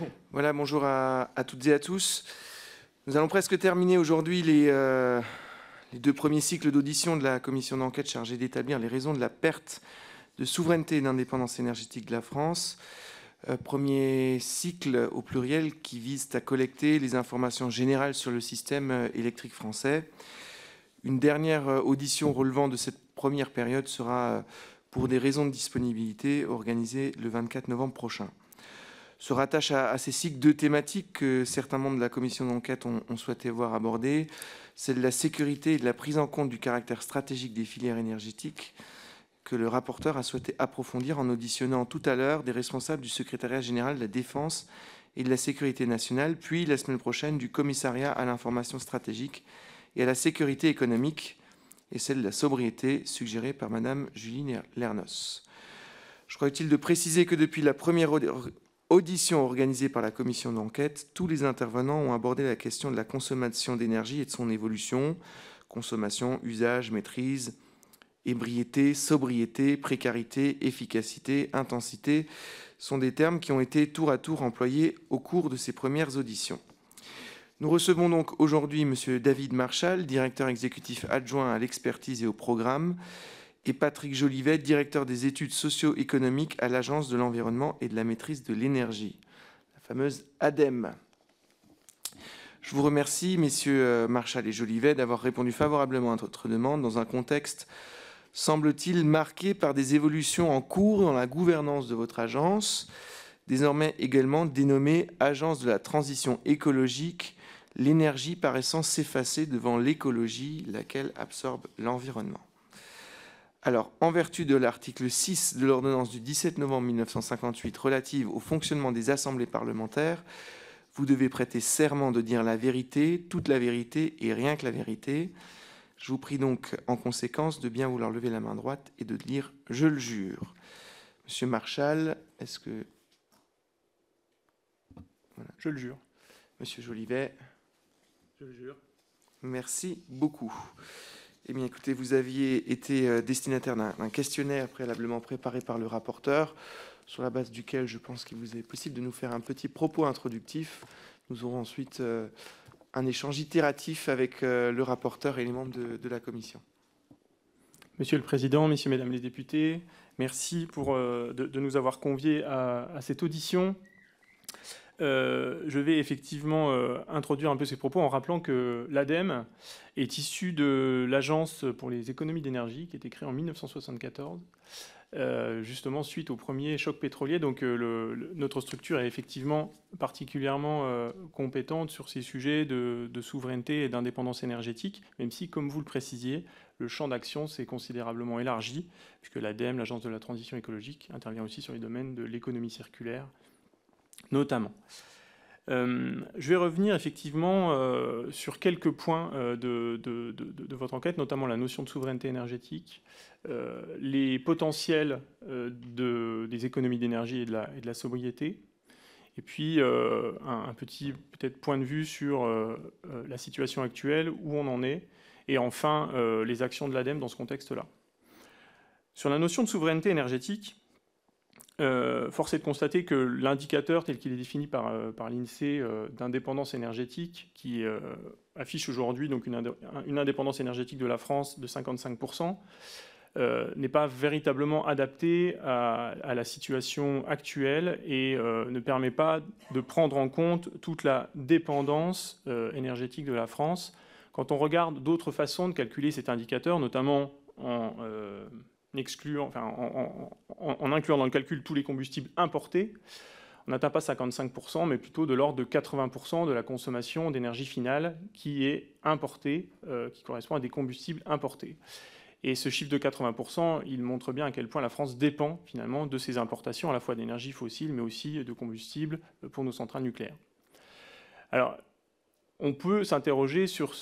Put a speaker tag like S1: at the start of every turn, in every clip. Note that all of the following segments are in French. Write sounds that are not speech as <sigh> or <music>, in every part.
S1: <laughs> Voilà, bonjour à, toutes et à tous. Nous allons presque terminer aujourd'hui les, euh, les, deux premiers cycles d'audition de la commission d'enquête chargée d'établir les raisons de la perte de souveraineté et d'indépendance énergétique de la France. Euh, premier cycle au pluriel qui vise à collecter les informations générales sur le système euh, électrique français. Une dernière audition relevant de cette première période sera, pour des raisons de disponibilité, organisée le 24 novembre prochain se rattache à, ces cycles deux thématiques que certains membres de la commission d'enquête ont, souhaité voir abordées, celle de la sécurité et de la prise en compte du caractère stratégique des filières énergétiques que le rapporteur a souhaité approfondir en auditionnant tout à l'heure des responsables du secrétariat général de la défense et de la sécurité nationale, puis la semaine prochaine du commissariat à l'information stratégique et à la sécurité économique et celle de la sobriété suggérée par Madame Julie Lernos. Je crois utile de préciser que depuis la première audition organisée par la commission d'enquête, tous les intervenants ont abordé la question de la consommation d'énergie et de son évolution. Consommation, usage, maîtrise, ébriété, sobriété, précarité, efficacité, intensité sont des termes qui ont été tour à tour employés au cours de ces premières auditions. Nous recevons donc aujourd'hui M. David Marshall, directeur exécutif adjoint à l'expertise et au programme, et Patrick Jolivet, directeur des études socio-économiques à l'Agence de l'environnement et de la maîtrise de l'énergie, la fameuse ADEME. Je vous remercie, messieurs euh, Marshall et Jolivet, d'avoir répondu favorablement à notre demande dans un contexte, semble-t-il, marqué par des évolutions en cours dans la gouvernance de votre agence, désormais également dénommée Agence de la transition écologique, l'énergie paraissant s'effacer devant l'écologie, laquelle absorbe l'environnement. Alors, en vertu de l'article 6 de l'ordonnance du 17 novembre 1958 relative au fonctionnement des assemblées parlementaires, vous devez prêter serment de dire la vérité, toute la vérité et rien que la vérité. Je vous prie donc en conséquence de bien vouloir lever la main droite et de dire je le jure. Monsieur Marshall, est-ce que.
S2: Je le jure.
S1: Monsieur Jolivet.
S2: Je le jure.
S1: Merci beaucoup. Eh bien, écoutez, vous aviez été euh, destinataire d'un questionnaire préalablement préparé par le rapporteur, sur la base duquel je pense qu'il vous est possible de nous faire un petit propos introductif. Nous aurons ensuite euh, un échange itératif avec euh, le rapporteur et les membres de, la commission.
S2: Monsieur le Président, Messieurs, Mesdames les députés, merci de, nous avoir conviés à cette audition euh, je vais effectivement euh, introduire un peu ces propos en rappelant que l'ADEME est issue de l'Agence pour les économies d'énergie qui a été créée en 1974, euh, justement suite au premier choc pétrolier. Donc notre structure est effectivement particulièrement compétente sur ces sujets de, de souveraineté et d'indépendance énergétique, même si, comme vous le précisiez, le champ d'action s'est considérablement élargi, puisque l'ADEME, l'Agence de la transition écologique, intervient aussi sur les domaines de l'économie circulaire, notamment. Euh, je vais revenir effectivement euh, sur quelques points euh, de, votre enquête, notamment la notion de souveraineté énergétique, les potentiels des économies d'énergie et, de la sobriété, et puis un, petit peut-être point de vue sur la situation actuelle, où on en est, et enfin les actions de l'ADEME dans ce contexte-là. Sur la notion de souveraineté énergétique, euh, force est de constater que l'indicateur tel qu'il est défini par, euh, l'INSEE euh, d'indépendance énergétique, qui affiche aujourd'hui donc une, indépendance énergétique de la France de 55%, n'est pas véritablement adapté à, la situation actuelle et ne permet pas de prendre en compte toute la dépendance énergétique de la France. Quand on regarde d'autres façons de calculer cet indicateur, notamment en en, incluant dans le calcul tous les combustibles importés, on n'atteint pas 55%, mais plutôt de l'ordre de 80% de la consommation d'énergie finale qui est importée, euh, qui correspond à des combustibles importés. Et ce chiffre de 80%, il montre bien à quel point la France dépend finalement de ces importations, à la fois d'énergie fossile, mais aussi de combustibles pour nos centrales nucléaires. Alors, on peut s'interroger sur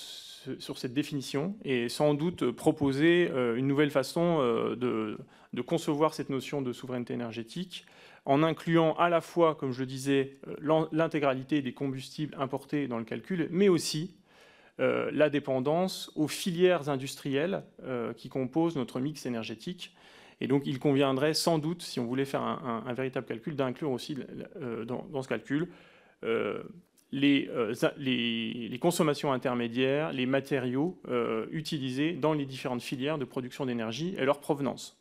S2: sur cette définition et sans doute proposer euh, une nouvelle façon euh, de, concevoir cette notion de souveraineté énergétique en incluant à la fois, comme je le disais, euh, l'intégralité des combustibles importés dans le calcul, mais aussi la dépendance aux filières industrielles qui composent notre mix énergétique. Et donc, il conviendrait sans doute, si on voulait faire un, véritable calcul, d'inclure aussi dans, ce calcul les, les, consommations intermédiaires, les matériaux utilisés dans les différentes filières de production d'énergie et leur provenance.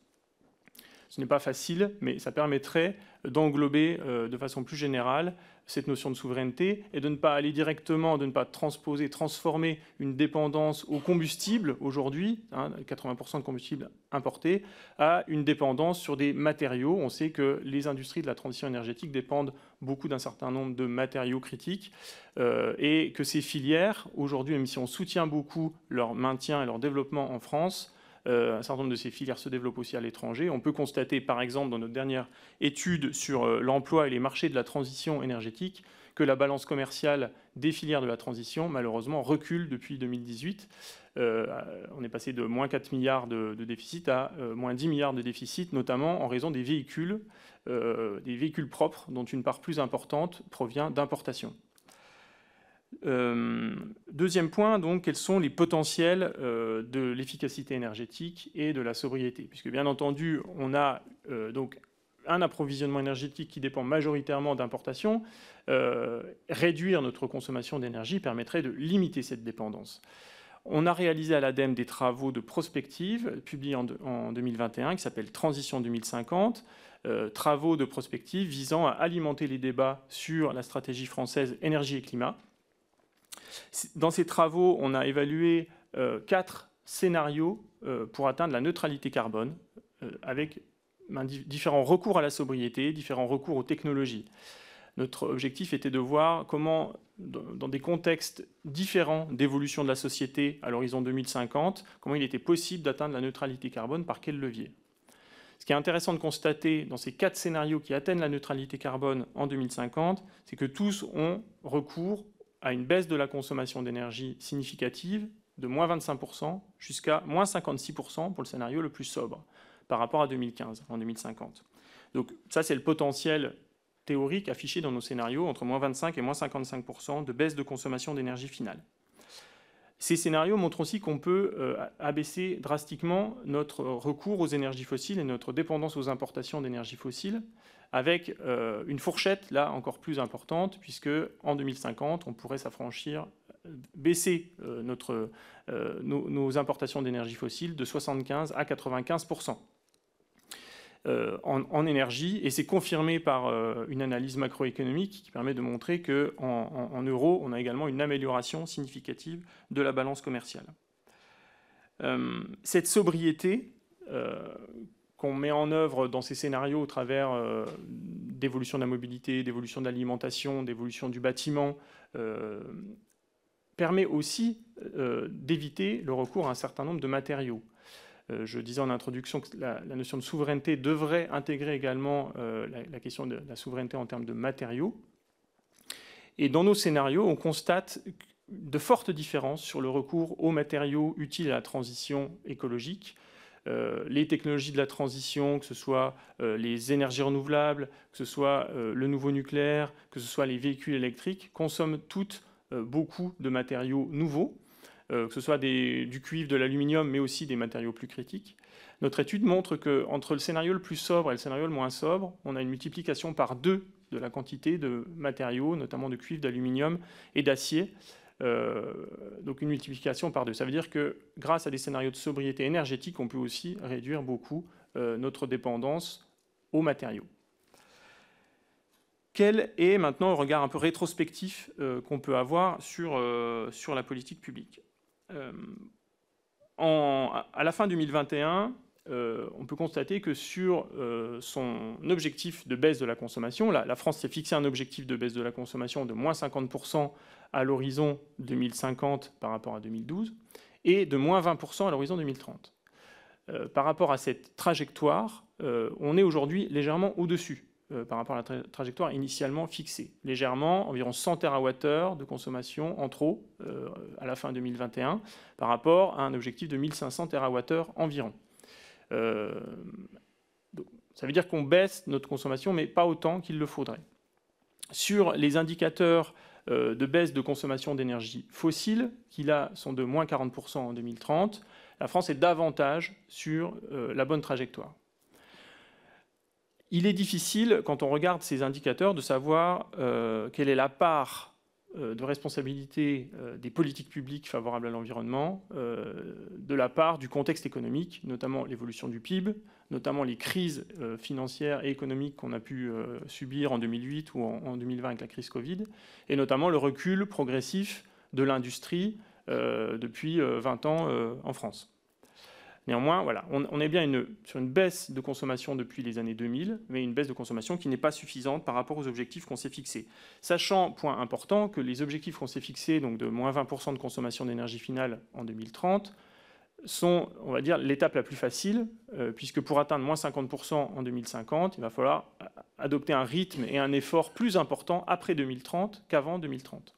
S2: Ce n'est pas facile, mais ça permettrait d'englober euh, de façon plus générale cette notion de souveraineté et de ne pas aller directement, de ne pas transposer, transformer une dépendance au combustible aujourd'hui, 80% hein, de combustible importé, à une dépendance sur des matériaux. On sait que les industries de la transition énergétique dépendent beaucoup d'un certain nombre de matériaux critiques euh, et que ces filières, aujourd'hui, même si on soutient beaucoup leur maintien et leur développement en France, un certain nombre de ces filières se développent aussi à l'étranger. On peut constater, par exemple, dans notre dernière étude sur euh, l'emploi et les marchés de la transition énergétique, que la balance commerciale des filières de la transition, malheureusement, recule depuis 2018. Euh, on est passé de moins 4 milliards de, déficit à moins 10 milliards de déficit, notamment en raison des véhicules, des véhicules propres, dont une part plus importante provient d'importations. Euh, deuxième point, donc, quels sont les potentiels euh, de l'efficacité énergétique et de la sobriété? Puisque bien entendu, on a euh, donc un approvisionnement énergétique qui dépend majoritairement d'importations. réduire notre consommation d'énergie permettrait de limiter cette dépendance. On a réalisé à l'ADEME des travaux de prospective publiés en, en 2021 qui s'appellent Transition 2050. travaux de prospective visant à alimenter les débats sur la stratégie française énergie et climat. Dans ces travaux, on a évalué euh, quatre scénarios euh, pour atteindre la neutralité carbone, euh, avec ben, différents recours à la sobriété, différents recours aux technologies. Notre objectif était de voir comment, dans des contextes différents d'évolution de la société à l'horizon 2050, comment il était possible d'atteindre la neutralité carbone, par quel levier. Ce qui est intéressant de constater dans ces quatre scénarios qui atteignent la neutralité carbone en 2050, c'est que tous ont recours à une baisse de la consommation d'énergie significative de moins 25% jusqu'à moins 56% pour le scénario le plus sobre par rapport à 2015, en 2050. Donc ça, c'est le potentiel théorique affiché dans nos scénarios entre moins 25 et moins 55% de baisse de consommation d'énergie finale. Ces scénarios montrent aussi qu'on peut euh, abaisser drastiquement notre recours aux énergies fossiles et notre dépendance aux importations d'énergie fossile avec euh, une fourchette là encore plus importante, puisque en 2050, on pourrait s'affranchir, euh, baisser euh, notre, nos, importations d'énergie fossile de 75 à 95% en, énergie, et c'est confirmé par une analyse macroéconomique qui permet de montrer qu'en en, euros, on a également une amélioration significative de la balance commerciale. cette sobriété qu'on met en œuvre dans ces scénarios au travers euh, d'évolution de la mobilité, d'évolution de l'alimentation, d'évolution du bâtiment, euh, permet aussi euh, d'éviter le recours à un certain nombre de matériaux. je disais en introduction que la, notion de souveraineté devrait intégrer également la, question de la souveraineté en termes de matériaux. Et dans nos scénarios, on constate de fortes différences sur le recours aux matériaux utiles à la transition écologique les technologies de la transition, que ce soit euh, les énergies renouvelables, que ce soit euh, le nouveau nucléaire, que ce soit les véhicules électriques, consomment toutes beaucoup de matériaux nouveaux, que ce soit du cuivre, de l'aluminium, mais aussi des matériaux plus critiques. Notre étude montre qu'entre le scénario le plus sobre et le scénario le moins sobre, on a une multiplication par deux de la quantité de matériaux, notamment de cuivre, d'aluminium et d'acier, euh, donc une multiplication par deux. Ça veut dire que grâce à des scénarios de sobriété énergétique, on peut aussi réduire beaucoup euh, notre dépendance aux matériaux. Quel est maintenant le regard un peu rétrospectif euh, qu'on peut avoir sur, la politique publique? À la fin 2021, on peut constater que sur son objectif de baisse de la consommation, la, la France s'est fixé un objectif de baisse de la consommation de moins 50% à l'horizon 2050 par rapport à 2012 et de moins 20% à l'horizon 2030. Euh, par rapport à cette trajectoire, euh, on est aujourd'hui légèrement au-dessus euh, par rapport à la trajectoire initialement fixée. Légèrement, environ 100 TWh de consommation en trop à la fin 2021 par rapport à un objectif de 1500 TWh environ. ça veut dire qu'on baisse notre consommation, mais pas autant qu'il le faudrait. Sur les indicateurs de baisse de consommation d'énergie fossile, qui là sont de moins 40% en 2030. La France est davantage sur euh, la bonne trajectoire. il est difficile, quand on regarde ces indicateurs, de savoir quelle est la part de responsabilité des politiques publiques favorables à l'environnement de la part du contexte économique, notamment l'évolution du PIB, notamment les crises financières et économiques qu'on a pu subir en 2008 ou en 2020 avec la crise Covid, et notamment le recul progressif de l'industrie depuis 20 ans en France. Néanmoins, voilà, on, est bien sur une baisse de consommation depuis les années 2000, mais une baisse de consommation qui n'est pas suffisante par rapport aux objectifs qu'on s'est fixés. Sachant, point important, que les objectifs qu'on s'est fixés, donc de moins 20% de consommation d'énergie finale en 2030, sont, on va dire, l'étape la plus facile, euh, puisque pour atteindre moins 50% en 2050, il va falloir adopter un rythme et un effort plus important après 2030 qu'avant 2030.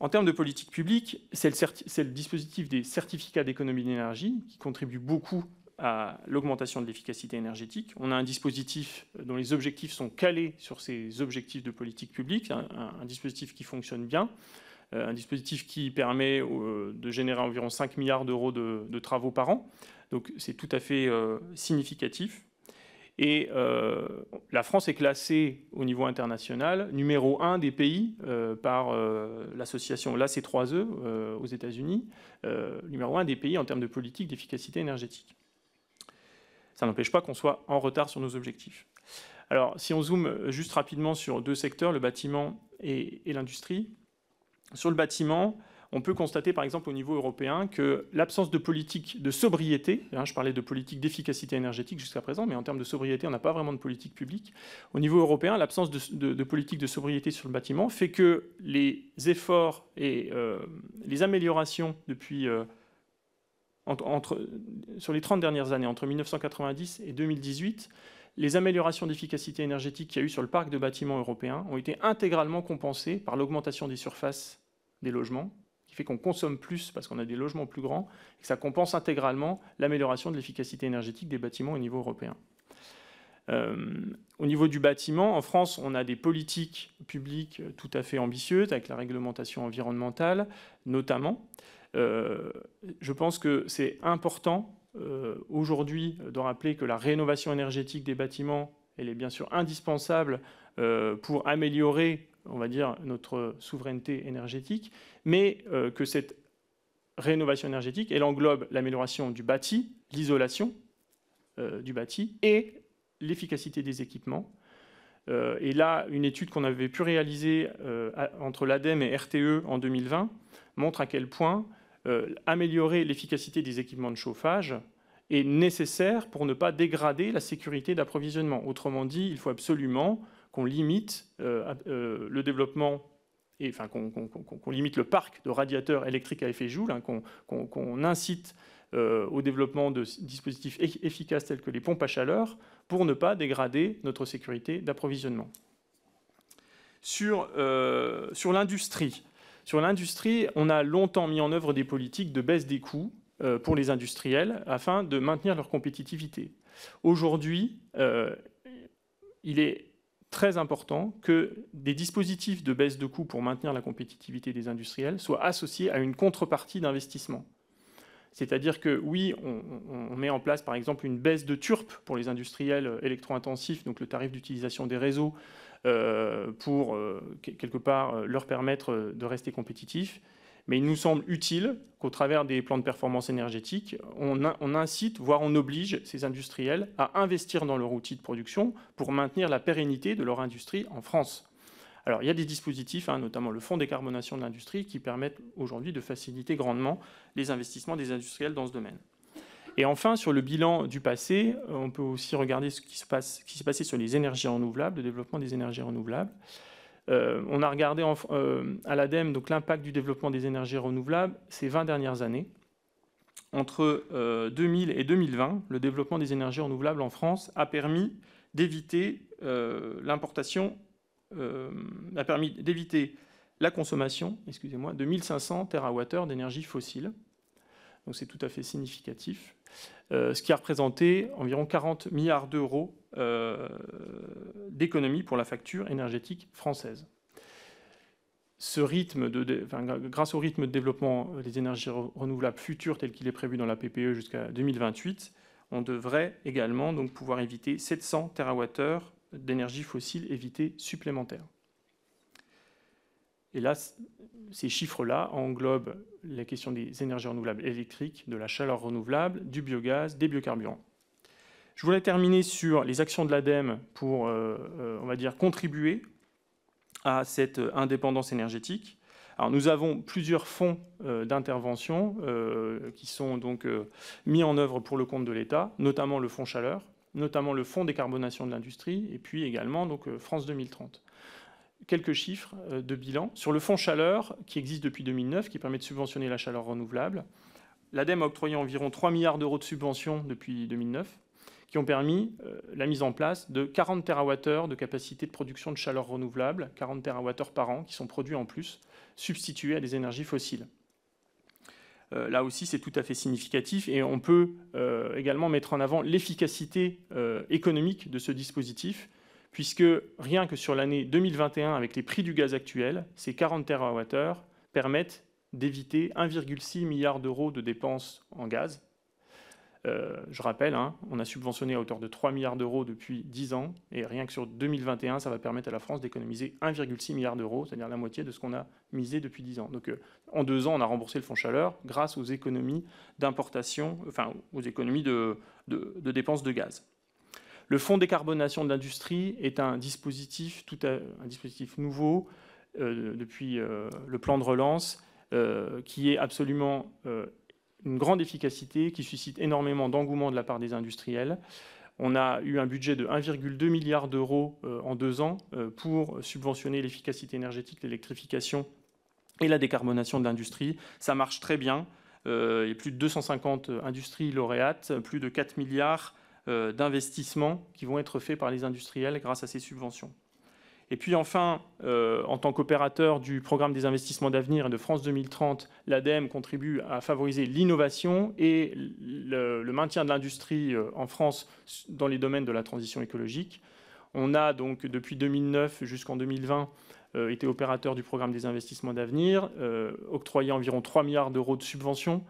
S2: En termes de politique publique, c'est le, dispositif des certificats d'économie d'énergie qui contribue beaucoup à l'augmentation de l'efficacité énergétique. On a un dispositif dont les objectifs sont calés sur ces objectifs de politique publique, un, dispositif qui fonctionne bien, un dispositif qui permet euh, de générer environ 5 milliards d'euros de, travaux par an. Donc c'est tout à fait euh, significatif. Et euh, la France est classée au niveau international numéro un des pays euh, par euh, l'association l'AC3E aux États-Unis, numéro un des pays en termes de politique d'efficacité énergétique. Ça n'empêche pas qu'on soit en retard sur nos objectifs. Alors, si on zoome juste rapidement sur deux secteurs, le bâtiment et l'industrie, sur le bâtiment, on peut constater par exemple au niveau européen que l'absence de politique de sobriété, hein, je parlais de politique d'efficacité énergétique jusqu'à présent, mais en termes de sobriété, on n'a pas vraiment de politique publique. Au niveau européen, l'absence de, politique de sobriété sur le bâtiment fait que les efforts et euh, les améliorations depuis, euh, sur les 30 dernières années, entre 1990 et 2018, les améliorations d'efficacité énergétique qu'il y a eu sur le parc de bâtiments européens ont été intégralement compensées par l'augmentation des surfaces des logements fait qu'on consomme plus parce qu'on a des logements plus grands, et que ça compense intégralement l'amélioration de l'efficacité énergétique des bâtiments au niveau européen. Euh, au niveau du bâtiment, en France, on a des politiques publiques tout à fait ambitieuses, avec la réglementation environnementale notamment. Euh, je pense que c'est important aujourd'hui de rappeler que la rénovation énergétique des bâtiments, elle est bien sûr indispensable pour améliorer on va dire, notre souveraineté énergétique, mais euh, que cette rénovation énergétique, elle englobe l'amélioration du bâti, l'isolation euh, du bâti et l'efficacité des équipements. Euh, et là, une étude qu'on avait pu réaliser entre l'ADEME et RTE en 2020 montre à quel point améliorer l'efficacité des équipements de chauffage est nécessaire pour ne pas dégrader la sécurité d'approvisionnement. Autrement dit, il faut absolument qu'on limite euh, euh, le développement et enfin, qu'on limite le parc de radiateurs électriques à effet Joule, hein, qu'on incite euh, au développement de dispositifs efficaces tels que les pompes à chaleur pour ne pas dégrader notre sécurité d'approvisionnement. Sur l'industrie, sur l'industrie, on a longtemps mis en œuvre des politiques de baisse des coûts pour les industriels afin de maintenir leur compétitivité. Aujourd'hui, il est très important que des dispositifs de baisse de coûts pour maintenir la compétitivité des industriels soient associés à une contrepartie d'investissement. C'est-à-dire que oui, on, met en place par exemple une baisse de TURP pour les industriels électro-intensifs, donc le tarif d'utilisation des réseaux, euh, pour euh, quelque part euh, leur permettre de rester compétitifs. Mais il nous semble utile qu'au travers des plans de performance énergétique, on, incite, voire on oblige ces industriels à investir dans leur outil de production pour maintenir la pérennité de leur industrie en France. Alors, il y a des dispositifs, hein, notamment le fonds décarbonation de l'industrie, qui permettent aujourd'hui de faciliter grandement les investissements des industriels dans ce domaine. Et enfin, sur le bilan du passé, euh, on peut aussi regarder ce qui s'est passé sur les énergies renouvelables, le développement des énergies renouvelables. Euh, on a regardé euh, à l'ADEME l'impact du développement des énergies renouvelables ces 20 dernières années. Entre 2000 euh, et 2020, le développement des énergies renouvelables en France a permis d'éviter l'importation, a permis d'éviter la consommation, excusez-moi, de 1500 TWh d'énergie fossile. Donc c'est tout à fait significatif. Ce qui a représenté environ 40 milliards d'euros euh, d'économie pour la facture énergétique française. Ce rythme de, grâce au rythme de développement des énergies renouvelables futures tel qu'il est prévu dans la PPE jusqu'à 2028, on devrait également donc pouvoir éviter 700 TWh d'énergie fossile évitée supplémentaire. Et là, ces chiffres-là englobent la question des énergies renouvelables électriques, de la chaleur renouvelable, du biogaz, des biocarburants. Je voulais terminer sur les actions de l'ADEME pour, euh, euh, on va dire, contribuer à cette indépendance énergétique. Alors, nous avons plusieurs fonds euh, d'intervention qui sont donc mis en œuvre pour le compte de l'État, notamment le fonds chaleur, notamment le fonds décarbonation de l'industrie, et puis également donc France 2030 quelques chiffres de bilan. Sur le fonds chaleur, qui existe depuis 2009, qui permet de subventionner la chaleur renouvelable, l'ADEME a octroyé environ 3 milliards d'euros de subventions depuis 2009 qui ont permis euh, la mise en place de 40 TWh de capacité de production de chaleur renouvelable, 40 TWh par an, qui sont produits en plus, substitués à des énergies fossiles. Euh, là aussi, c'est tout à fait significatif et on peut euh, également mettre en avant l'efficacité économique de ce dispositif, puisque rien que sur l'année 2021, avec les prix du gaz actuel, ces 40 TWh permettent d'éviter 1,6 milliard d'euros de dépenses en gaz euh, je rappelle, hein, on a subventionné à hauteur de 3 milliards d'euros depuis 10 ans, et rien que sur 2021, ça va permettre à la France d'économiser 1,6 milliard d'euros, c'est-à-dire la moitié de ce qu'on a misé depuis 10 ans. Donc euh, en deux ans, on a remboursé le fonds chaleur grâce aux économies d'importation, enfin aux économies de, dépenses de gaz. Le fonds décarbonation de l'industrie est un dispositif, tout un dispositif nouveau euh, depuis le plan de relance, qui est absolument une grande efficacité qui suscite énormément d'engouement de la part des industriels. On a eu un budget de 1,2 milliard d'euros euh, en deux ans euh, pour subventionner l'efficacité énergétique, l'électrification et la décarbonation de l'industrie. Ça marche très bien. Euh, il y a plus de 250 industries lauréates, plus de 4 milliards d'investissements qui vont être faits par les industriels grâce à ces subventions. Et puis enfin, euh, en tant qu'opérateur du programme des investissements d'avenir et de France 2030, l'ADEME contribue à favoriser l'innovation et le, maintien de l'industrie euh, en France dans les domaines de la transition écologique. On a donc depuis 2009 jusqu'en 2020 euh, été opérateur du programme des investissements d'avenir, octroyé environ 3 milliards d'euros de subventions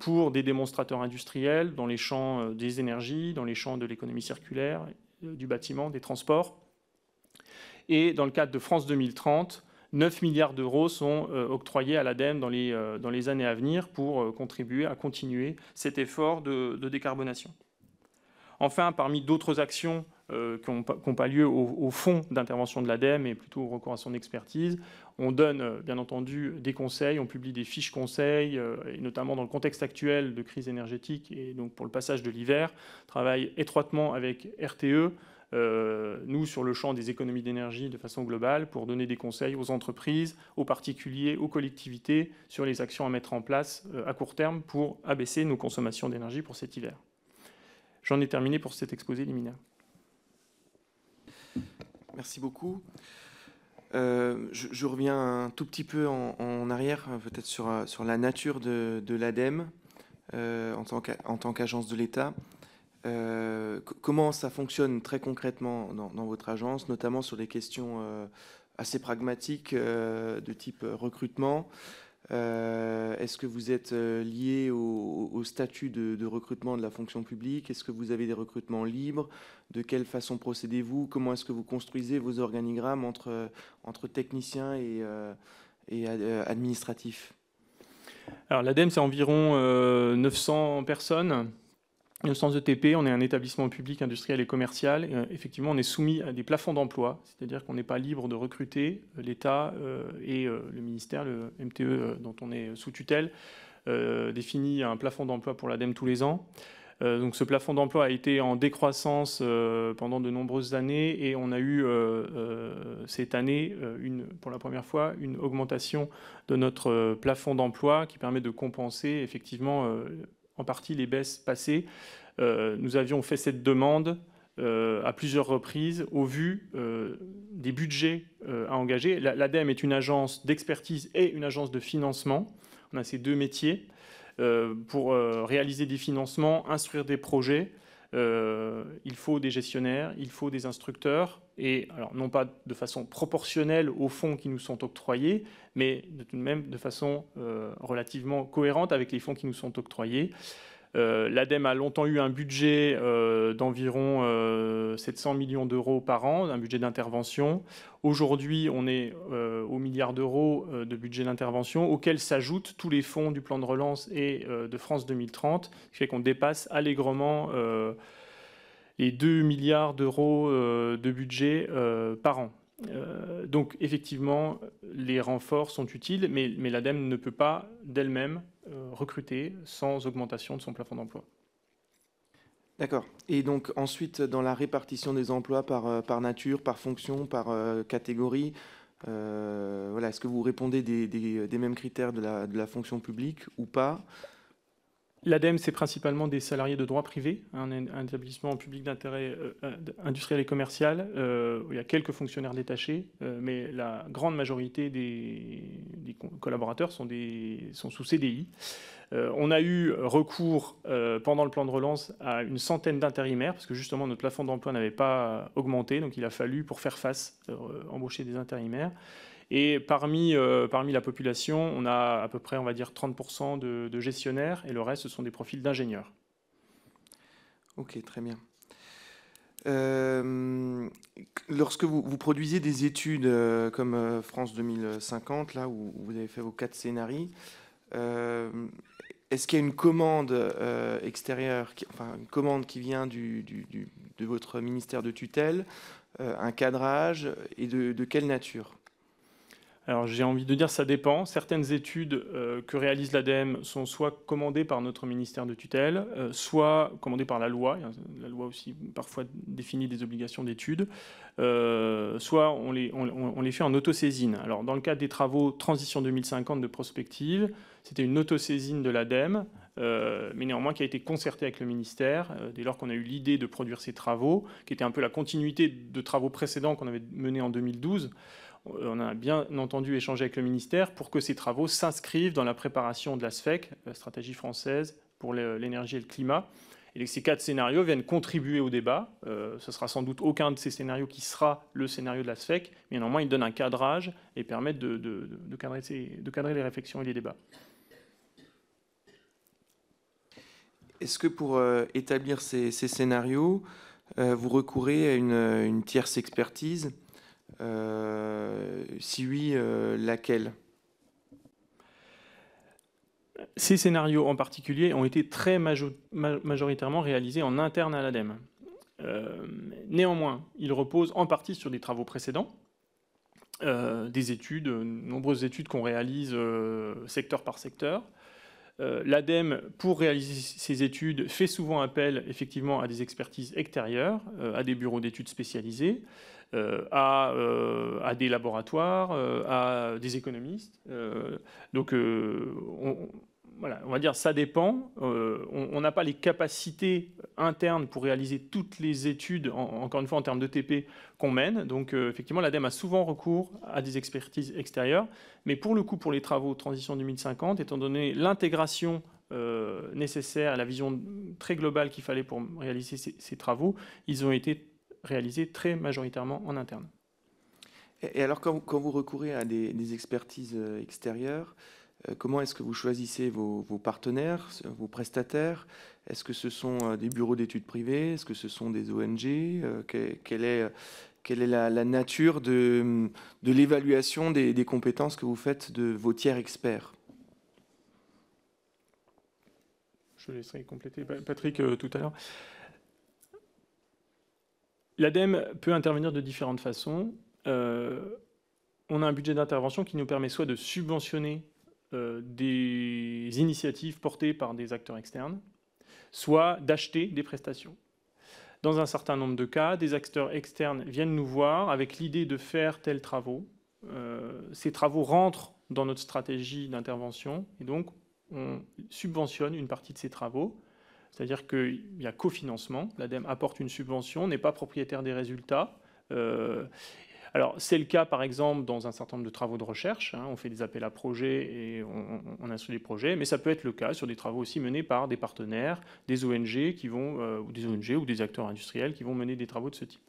S2: pour des démonstrateurs industriels dans les champs des énergies, dans les champs de l'économie circulaire, du bâtiment, des transports. Et dans le cadre de France 2030, 9 milliards d'euros sont euh, octroyés à l'ADEME dans les, euh, années à venir pour euh, contribuer à continuer cet effort de, décarbonation. Enfin, parmi d'autres actions qui n'ont pas lieu au, fond d'intervention de l'ADEME et plutôt au recours à son expertise, on donne bien entendu des conseils, on publie des fiches conseils, et notamment dans le contexte actuel de crise énergétique et donc pour le passage de l'hiver, travaille étroitement avec RTE euh, nous, sur le champ des économies d'énergie de façon globale, pour donner des conseils aux entreprises, aux particuliers, aux collectivités sur les actions à mettre en place euh, à court terme pour abaisser nos consommations d'énergie pour cet hiver. J'en ai terminé pour cet exposé liminaire.
S1: Merci beaucoup. Euh, je, reviens un tout petit peu en, arrière, peut-être sur, sur la nature de, l'ADEME en tant qu'agence de l'État. Euh, comment ça fonctionne très concrètement dans, votre agence, notamment sur des questions euh, assez pragmatiques euh, de type recrutement? Est-ce que vous êtes lié au, statut de, recrutement de la fonction publique? Est-ce que vous avez des recrutements libres? De quelle façon procédez-vous? Comment est-ce que vous construisez vos organigrammes entre, entre techniciens et administratifs?
S2: Alors l'ADEME, c'est environ 900 personnes. Au sens ETP, on est un établissement public industriel et commercial. Euh, effectivement, on est soumis à des plafonds d'emploi, c'est-à-dire qu'on n'est pas libre de recruter. Euh, L'État euh, et le ministère, le MTE dont on est sous tutelle, définit un plafond d'emploi pour l'ADEME tous les ans. donc ce plafond d'emploi a été en décroissance pendant de nombreuses années et on a eu cette année, pour la première fois, une augmentation de notre plafond d'emploi qui permet de compenser effectivement en partie les baisses passées. Euh, nous avions fait cette demande euh, à plusieurs reprises au vu euh, des budgets à engager. L'ADEME est une agence d'expertise et une agence de financement. On a ces deux métiers pour réaliser des financements, instruire des projets. il faut des gestionnaires, il faut des instructeurs, et alors non pas de façon proportionnelle aux fonds qui nous sont octroyés, mais de tout de même de façon relativement cohérente avec les fonds qui nous sont octroyés. L'ADEME a longtemps eu un budget d'environ 700 millions d'euros par an, un budget d'intervention. Aujourd'hui, on est au milliard d'euros de budget d'intervention, auquel s'ajoutent tous les fonds du plan de relance et de France 2030, ce qui fait qu'on dépasse allègrement les 2 milliards d'euros de budget par an. Euh, donc effectivement, les renforts sont utiles, mais, l'ADEME ne peut pas d'elle-même euh, recruter sans augmentation de son plafond d'emploi.
S1: D'accord. Et donc ensuite, dans la répartition des emplois par, euh, nature, par fonction, par catégorie, voilà, est-ce que vous répondez des, mêmes critères de la fonction publique ou pas?
S2: L'ADEME, c'est principalement des salariés de droit privé, un, établissement public d'intérêt euh, euh, industriel et commercial. Euh, il y a quelques fonctionnaires détachés, mais la grande majorité des, collaborateurs sont, sont, sous CDI. on a eu recours pendant le plan de relance à une centaine d'intérimaires, parce que justement notre plafond d'emploi n'avait pas augmenté, donc il a fallu, pour faire face, embaucher des intérimaires. Et parmi, euh, parmi la population, on a à peu près, on va dire, 30% de, gestionnaires et le reste, ce sont des profils d'ingénieurs.
S1: Ok, très bien. Euh, lorsque vous, produisez des études euh, comme France 2050, là où vous avez fait vos quatre scénarios, est-ce qu'il y a une commande extérieure, enfin une commande qui vient du, de votre ministère de tutelle, un cadrage et de quelle nature?
S2: Alors j'ai envie de dire ça dépend. Certaines études euh, que réalise l'ADEME sont soit commandées par notre ministère de tutelle, euh, soit commandées par la loi. La loi aussi parfois définit des obligations d'études. Euh, soit on les, fait en autosaisine. Alors dans le cadre des travaux Transition 2050 de prospective, c'était une autosaisine de l'ADEME. mais néanmoins qui a été concertée avec le ministère dès lors qu'on a eu l'idée de produire ces travaux, qui était un peu la continuité de travaux précédents qu'on avait menés en 2012 on a bien entendu échangé avec le ministère pour que ces travaux s'inscrivent dans la préparation de la SFEC, la stratégie française pour l'énergie et le climat. Et ces quatre scénarios viennent contribuer au débat. Euh, ce sera sans doute aucun de ces scénarios qui sera le scénario de la SFEC, mais néanmoins, ils donnent un cadrage et permettent de, cadrer, les réflexions et les débats.
S1: Est-ce que pour euh, établir ces, scénarios, euh, vous recourez à une tierce expertise si oui, euh, laquelle?
S2: Ces scénarios en particulier ont été très majoritairement réalisés en interne à l'ADEME. Euh, néanmoins, ils reposent en partie sur des travaux précédents, des études, nombreuses études qu'on réalise secteur par secteur. L'ADEME, pour réaliser ces études, fait souvent appel effectivement à des expertises extérieures, à des bureaux d'études spécialisés. Euh, euh, à, des laboratoires, euh, à des économistes. donc, on, on va dire ça dépend. on n'a pas les capacités internes pour réaliser toutes les études, encore une fois en termes de TP, qu'on mène. Donc effectivement, l'ADEME a souvent recours à des expertises extérieures. Mais pour le coup, pour les travaux Transition 2050, étant donné l'intégration nécessaire, la vision très globale qu'il fallait pour réaliser ces, travaux, ils ont été réalisés très majoritairement en interne.
S1: Et alors, quand vous, recourez à des, expertises euh, extérieures, euh, comment est-ce que vous choisissez vos, partenaires, vos prestataires? Est-ce que ce sont euh, des bureaux d'études privés? Est-ce que ce sont des ONG quelle est, la, nature de, l'évaluation des, compétences que vous faites de vos tiers experts?
S2: Je laisserai compléter Patrick tout à l'heure. L'ADEME peut intervenir de différentes façons. Euh, on a un budget d'intervention qui nous permet soit de subventionner euh, des initiatives portées par des acteurs externes, soit d'acheter des prestations. Dans un certain nombre de cas, des acteurs externes viennent nous voir avec l'idée de faire tels travaux. Euh, ces travaux rentrent dans notre stratégie d'intervention et donc on subventionne une partie de ces travaux c'est-à-dire qu'il y a cofinancement, l'ADEME apporte une subvention, n'est pas propriétaire des résultats. Euh, alors, c'est le cas, par exemple, dans un certain nombre de travaux de recherche. Hein. on fait des appels à projets et on, instruit des projets, mais ça peut être le cas sur des travaux aussi menés par des partenaires, des ONG qui vont, euh, ou des ONG ou des acteurs industriels qui vont mener des travaux de ce type.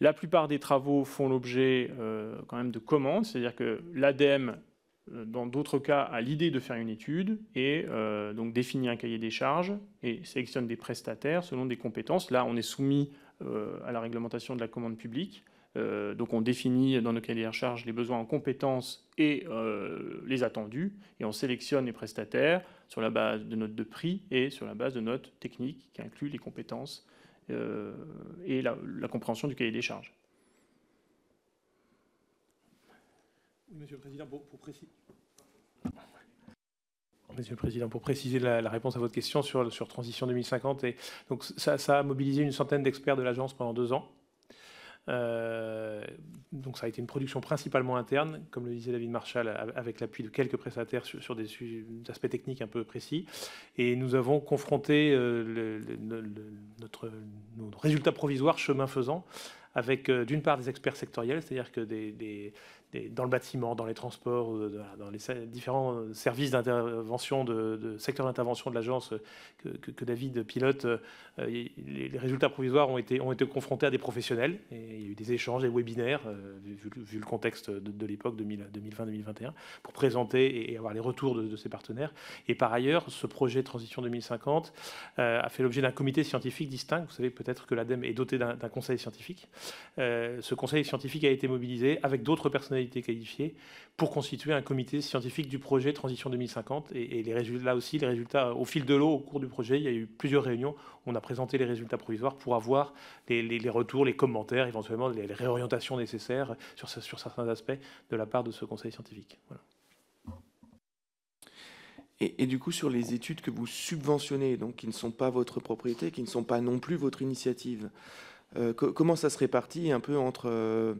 S2: La plupart des travaux font l'objet euh, quand même de commandes, c'est-à-dire que l'ADEME dans d'autres cas, a l'idée de faire une étude et donc définit un cahier des charges et sélectionne des prestataires selon des compétences. Là, on est soumis à la réglementation de la commande publique. Euh, donc on définit dans nos cahiers de charges les besoins en compétences et euh, les attendus, et on sélectionne les prestataires sur la base de notes de prix et sur la base de notes techniques qui incluent les compétences euh, et la, compréhension du cahier des charges.
S3: Monsieur le Président, pour, préciser. La, réponse à votre question sur, sur Transition 2050, et donc ça a mobilisé une centaine d'experts de l'agence pendant deux ans. Euh, donc ça a été une production principalement interne, comme le disait David Marshall, avec l'appui de quelques prestataires sur, des, aspects techniques un peu précis. Et nous avons confronté euh, notre, nos résultats provisoires chemin faisant avec euh, d'une part des experts sectoriels, c'est-à-dire que des, dans le bâtiment, dans les transports, dans les différents services d'intervention, de, secteur d'intervention de l'agence que, David pilote, euh, les, résultats provisoires ont été, ont été confrontés à des professionnels. Il y a eu des échanges, des webinaires, euh, vu, le contexte de, l'époque 2020-2021, pour présenter et avoir les retours de, ces partenaires. Et par ailleurs, ce projet Transition 2050 a fait l'objet d'un comité scientifique distinct. Vous savez peut-être que l'ADEME est doté d'un conseil scientifique. Euh, ce conseil scientifique a été mobilisé avec d'autres personnalités qualifiées pour constituer un comité scientifique du projet Transition 2050. Et, les résultats, là aussi, les résultats, au fil de l'eau, au cours du projet, il y a eu plusieurs réunions. On a présenté les résultats provisoires pour avoir les, retours, les commentaires, éventuellement les, réorientations nécessaires sur, certains aspects de la part de ce conseil scientifique.
S1: Et, du coup, sur les études que vous subventionnez, donc qui ne sont pas votre propriété, qui ne sont pas non plus votre initiative, euh, comment ça se répartit un peu entre euh,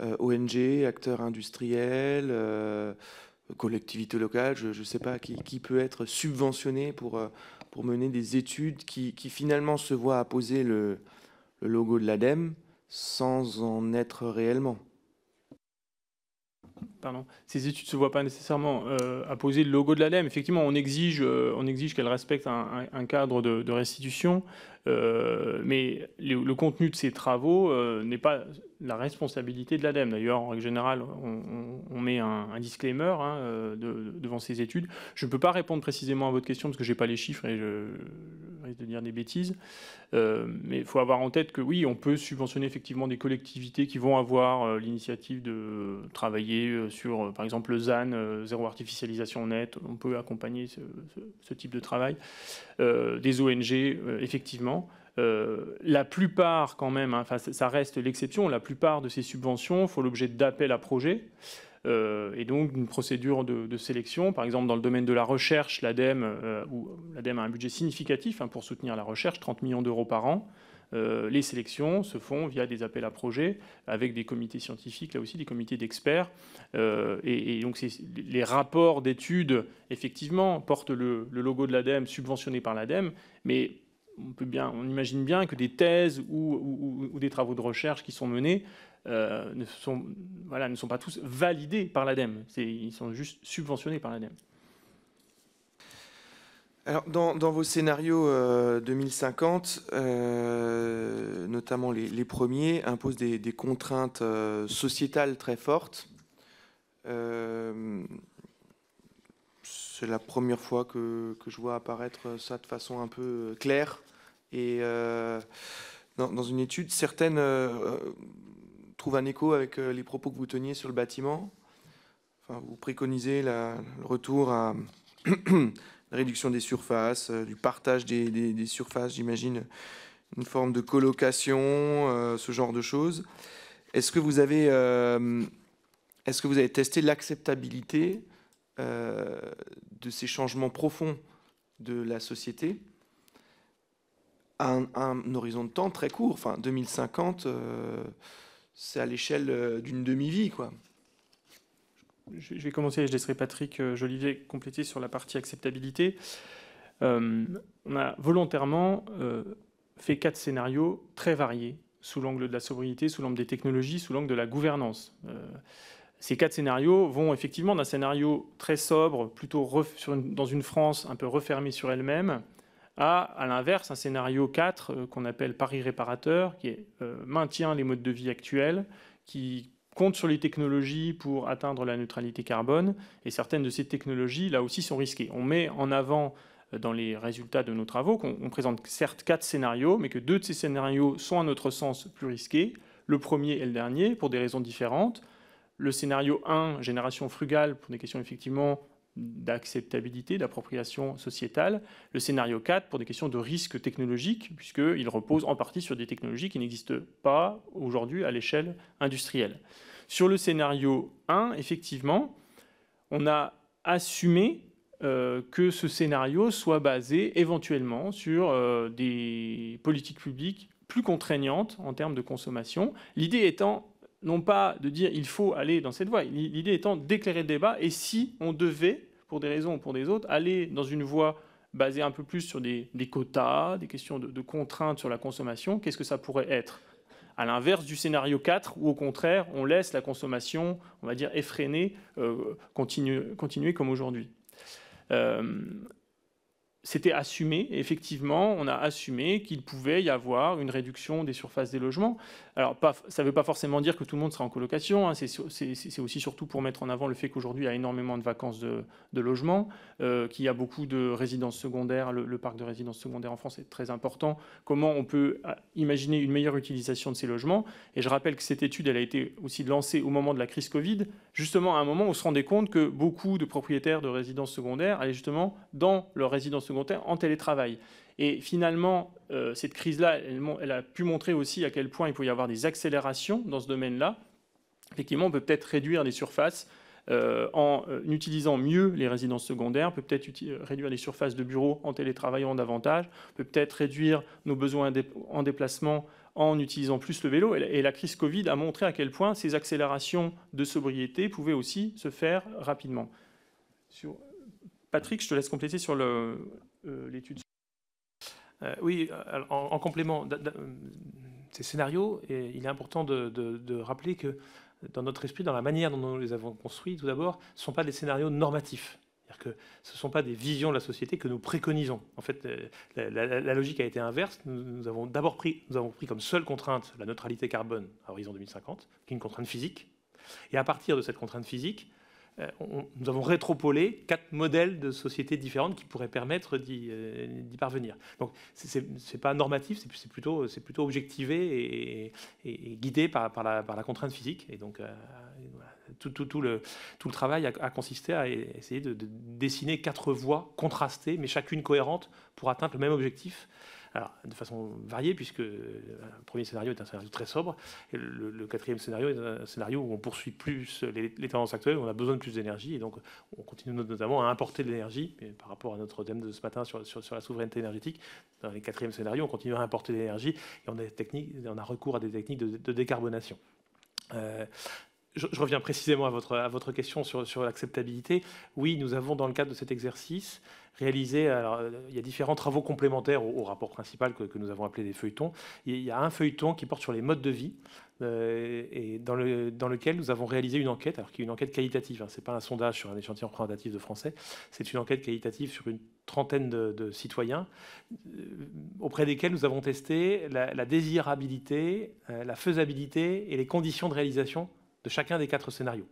S1: ONG, acteurs industriels, collectivités locales, je ne sais pas, qui, peut être subventionné pour, pour mener des études qui, finalement se voient apposer le, le logo de l'ADEME sans en être réellement
S2: Pardon, ces études ne se voient pas nécessairement apposer le logo de l'ADEME. Effectivement, on exige, on exige qu'elles respectent un, cadre de, de restitution. Euh, mais le, contenu de ces travaux euh, n'est pas la responsabilité de l'ADEME. D'ailleurs, en règle générale, on, met un, disclaimer hein, euh, devant ces études. Je ne peux pas répondre précisément à votre question parce que je n'ai pas les chiffres et je, risque de dire des bêtises. mais il faut avoir en tête que oui, on peut subventionner effectivement des collectivités qui vont avoir l'initiative de travailler sur, par exemple, le ZAN, zéro artificialisation nette. On peut accompagner ce, type de travail. des ONG, effectivement. Euh, la plupart, quand même, hein, ça reste l'exception, la plupart de ces subventions font l'objet d'appels à projets. Euh, et donc d'une procédure de, sélection. Par exemple, dans le domaine de la recherche, l'ADEME, euh, l'ADEME a un budget significatif hein, pour soutenir la recherche, 30 millions d'euros par an. les sélections se font via des appels à projets avec des comités scientifiques, là aussi des comités d'experts. et, donc les rapports d'études, effectivement, portent le, le logo de l'ADEME, subventionné par l'ADEME, mais on, peut bien, on imagine bien que des thèses ou, des travaux de recherche qui sont menés euh, ne, sont, voilà, ne sont pas tous validés par l'ADEME. Ils sont juste subventionnés par l'ADEME.
S1: Alors, dans, vos scénarios 2050, euh, euh, notamment les, premiers, imposent des, contraintes sociétales très fortes. c'est la première fois que, que, je vois apparaître ça de façon un peu claire et euh, dans, une étude, certaines euh, euh, trouvent un écho avec les propos que vous teniez sur le bâtiment. Enfin, vous préconisez le retour à <clears throat> la réduction des surfaces, du partage des, surfaces, j'imagine, une forme de colocation, ce genre de choses. Est-ce que vous avez, est-ce que vous avez testé l'acceptabilité de ces changements profonds de la société un, un, horizon de temps très court. Enfin, 2050, euh, c'est à l'échelle euh, d'une demi-vie, quoi.
S2: Je vais commencer et je laisserai Patrick euh, Jolivet compléter sur la partie acceptabilité. on a volontairement fait quatre scénarios très variés sous l'angle de la sobriété, sous l'angle des technologies, sous l'angle de la gouvernance. ces quatre scénarios vont effectivement d'un scénario très sobre, plutôt dans une France un peu refermée sur elle-même, à, à l'inverse, un scénario 4 euh, qu'on appelle Paris réparateur, qui euh, maintient les modes de vie actuels, qui compte sur les technologies pour atteindre la neutralité carbone, et certaines de ces technologies, là aussi, sont risquées. On met en avant euh, dans les résultats de nos travaux qu'on présente certes quatre scénarios, mais que deux de ces scénarios sont à notre sens plus risqués, le premier et le dernier, pour des raisons différentes. Le scénario 1, génération frugale, pour des questions effectivement d'acceptabilité, d'appropriation sociétale. Le scénario 4 pour des questions de risque technologique, puisqu'il repose en partie sur des technologies qui n'existent pas aujourd'hui à l'échelle industrielle. Sur le scénario 1, effectivement, on a assumé euh, que ce scénario soit basé éventuellement sur euh, des politiques publiques plus contraignantes en termes de consommation. L'idée étant non pas de dire il faut aller dans cette voie, l'idée étant d'éclairer le débat, et si on devait, pour des raisons ou pour des autres, aller dans une voie basée un peu plus sur des, quotas, des questions de, contraintes sur la consommation, qu'est-ce que ça pourrait être? À l'inverse du scénario 4, où au contraire, on laisse la consommation, on va dire, effrénée, euh, continuer, comme aujourd'hui. Euh, c'était assumé, effectivement, on a assumé qu'il pouvait y avoir une réduction des surfaces des logements. Alors, ça ne veut pas forcément dire que tout le monde sera en colocation, hein. c'est aussi surtout pour mettre en avant le fait qu'aujourd'hui, il y a énormément de vacances de, logements, euh, qu'il y a beaucoup de résidences secondaires, le, parc de résidences secondaires en France est très important. Comment on peut euh, imaginer une meilleure utilisation de ces logements? Et je rappelle que cette étude, elle a été aussi lancée au moment de la crise Covid, justement à un moment où on se rendait compte que beaucoup de propriétaires de résidences secondaires allaient justement dans leur résidence secondaire en télétravail. Et finalement, euh, cette crise-là, elle, a pu montrer aussi à quel point il peut y avoir des accélérations dans ce domaine-là. Effectivement, on peut peut-être réduire les surfaces euh, en euh, utilisant mieux les résidences secondaires, peut peut-être réduire les surfaces de bureaux en télétravaillant davantage, peut peut-être réduire nos besoins en déplacement en utilisant plus le vélo. Et la crise Covid a montré à quel point ces accélérations de sobriété pouvaient aussi se faire rapidement. Patrick, je te laisse compléter sur euh, l'étude.
S3: Euh, oui, en, complément, ces scénarios, il est important de, rappeler que dans notre esprit, dans la manière dont nous les avons construits, tout d'abord, ce ne sont pas des scénarios normatifs. C'est-à-dire que ce ne sont pas des visions de la société que nous préconisons. En fait, euh, la, logique a été inverse. Nous, avons d'abord pris, nous avons pris comme seule contrainte la neutralité carbone à horizon 2050, qui est une contrainte physique. Et à partir de cette contrainte physique, euh, nous avons rétropolé quatre modèles de sociétés différentes qui pourraient permettre d'y euh, parvenir. Donc, ce n'est pas normatif, c'est plutôt, plutôt objectivé et, guidé par, la, contrainte physique. Et donc, euh, tout, le, travail a, consisté à essayer de, dessiner quatre voies contrastées, mais chacune cohérente pour atteindre le même objectif de façon variée, puisque le premier scénario est un scénario très sobre, et le, quatrième scénario est un scénario où on poursuit plus les, tendances actuelles, où on a besoin de plus d'énergie, et donc on continue notamment à importer de l'énergie, par rapport à notre thème de ce matin sur, la souveraineté énergétique, dans les quatrièmes scénarios, on continue à importer de l'énergie, et on a, on a, recours à des techniques de, décarbonation. Euh, je, reviens précisément à votre, à votre question sur, sur l'acceptabilité. Oui, nous avons, dans le cadre de cet exercice, réalisé. Alors, il y a différents travaux complémentaires au, rapport principal que, que, nous avons appelé des feuilletons. Il y a un feuilleton qui porte sur les modes de vie. Euh, et dans, le, dans, lequel nous avons réalisé une enquête, alors qui est une enquête qualitative, hein, ce n'est pas un sondage sur un échantillon représentatif de Français, c'est une enquête qualitative sur une trentaine de, citoyens, euh, auprès desquels nous avons testé la, désirabilité, euh, la faisabilité et les conditions de réalisation de chacun des quatre scénarios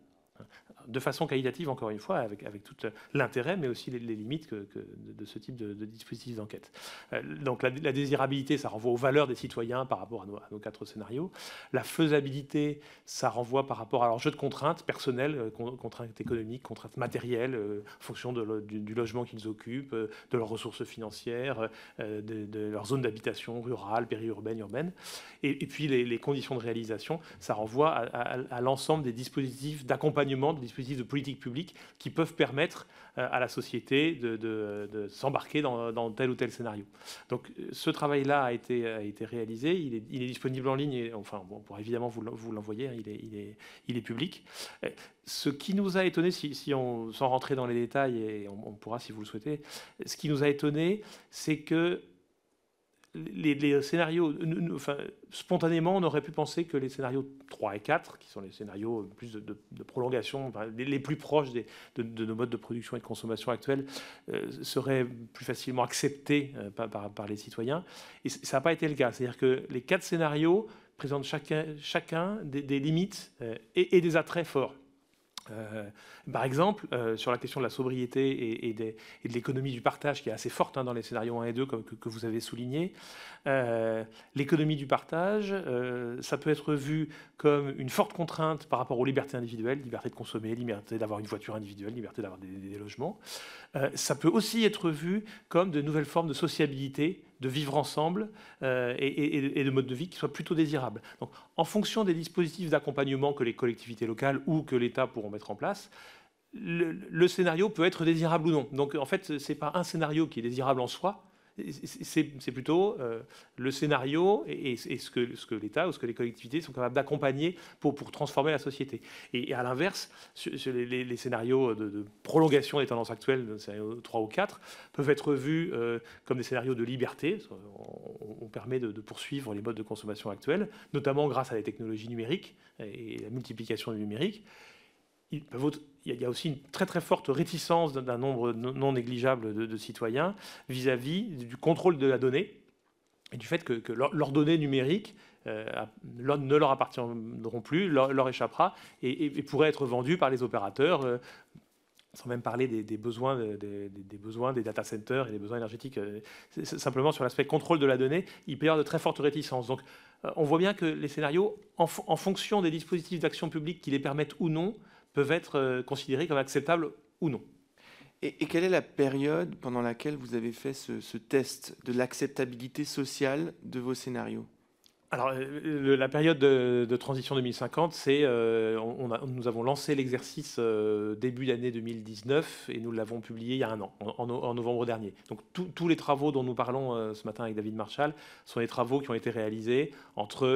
S3: de façon qualitative, encore une fois, avec, avec tout l'intérêt, mais aussi les, limites de, ce type de, dispositif d'enquête. Euh, donc la, désirabilité, ça renvoie aux valeurs des citoyens par rapport à nos, quatre scénarios. La faisabilité, ça renvoie par rapport à leur jeu de contraintes personnelles, euh, contraintes économiques, contraintes matérielles, euh, en fonction du, logement qu'ils occupent, de leurs ressources financières, de, leur zone d'habitation rurale, périurbaine, urbaine. Et, puis les, conditions de réalisation, ça renvoie à, l'ensemble des dispositifs d'accompagnement, des dispositifs de politique publique qui peuvent permettre euh, à la société de, s'embarquer dans, tel ou tel scénario. Donc ce travail-là a été, réalisé, il est, disponible en ligne, et, enfin on pourra évidemment vous l'envoyer, hein, il, est, public. Ce qui nous a étonné, si on, sans rentrer dans les détails, et on, on pourra si vous le souhaitez, ce qui nous a étonné, c'est que les, scénarios, spontanément, on aurait pu penser que les scénarios 3 et 4, qui sont les scénarios plus de, prolongation, les, plus proches de, nos modes de production et de consommation actuels, euh, seraient plus facilement acceptés euh, par, les citoyens. Et ça n'a pas été le cas. C'est-à-dire que les quatre scénarios présente chacun, chacun des, limites et, des attraits forts. Euh, par exemple, euh, sur la question de la sobriété et, de l'économie du partage, qui est assez forte hein, dans les scénarios 1 et 2, comme, que, vous avez souligné, euh, l'économie du partage, ça peut être vu comme une forte contrainte par rapport aux libertés individuelles, liberté de consommer, liberté d'avoir une voiture individuelle, liberté d'avoir des, logements. ça peut aussi être vu comme de nouvelles formes de sociabilité de vivre ensemble euh, et, de mode de vie qui soit plutôt désirable. Donc, en fonction des dispositifs d'accompagnement que les collectivités locales ou que l'État pourront mettre en place, le, scénario peut être désirable ou non. Donc, en fait, ce n'est pas un scénario qui est désirable en soi, c'est plutôt euh, le scénario et, ce que, l'État ou ce que les collectivités sont capables d'accompagner pour, transformer la société. Et, à l'inverse, les, scénarios de, prolongation des tendances actuelles, 3 ou 4, peuvent être vus euh, comme des scénarios de liberté. On, permet de, poursuivre les modes de consommation actuels, notamment grâce à la technologies numériques et la multiplication du numérique il y a aussi une très très forte réticence d'un nombre non négligeable de, citoyens vis-à-vis du contrôle de la donnée et du fait que, leurs données numériques euh, ne leur appartiendront plus, leur, échappera et, pourraient être vendues par les opérateurs. Euh, sans même parler des, besoins, des, besoins des data centers et des besoins énergétiques. Euh, simplement sur l'aspect contrôle de la donnée, il peut y avoir de très fortes réticences. Donc, on voit bien que les scénarios, en fonction des dispositifs d'action publique qui les permettent ou non, peuvent être euh, considérés comme acceptables ou non.
S1: Et, quelle est la période pendant laquelle vous avez fait ce, test de l'acceptabilité sociale de vos scénarios?
S3: Alors, euh, la période de, transition 2050, c'est, euh, nous avons lancé l'exercice début d'année 2019 et nous l'avons publié il y a un an, en, novembre dernier. Donc, tous les travaux dont nous parlons ce matin avec David Marshall sont des travaux qui ont été réalisés entre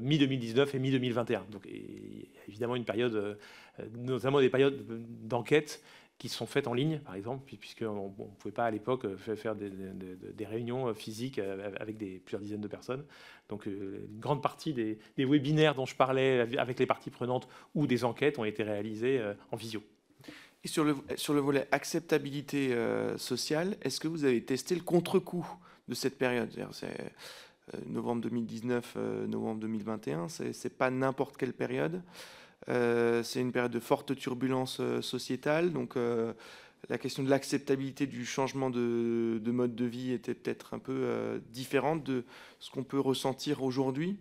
S3: mi-2019 et mi-2021. Donc, a évidemment une période euh, notamment des périodes d'enquête qui sont faites en ligne, par exemple, puisqu'on ne pouvait pas à l'époque euh, faire des, réunions euh, physiques avec des, plusieurs dizaines de personnes. Donc une grande partie des, webinaires dont je parlais avec les parties prenantes ou des enquêtes ont été réalisées en visio.
S1: Et sur le, sur le volet acceptabilité sociale, est-ce que vous avez testé le contre-coup de cette période? C'est novembre 2019, novembre 2021, c'est pas n'importe quelle période. Euh, c'est une période de forte turbulence euh, sociétale, donc euh, la question de l'acceptabilité du changement de, mode de vie était peut-être un peu différente de ce qu'on peut ressentir aujourd'hui.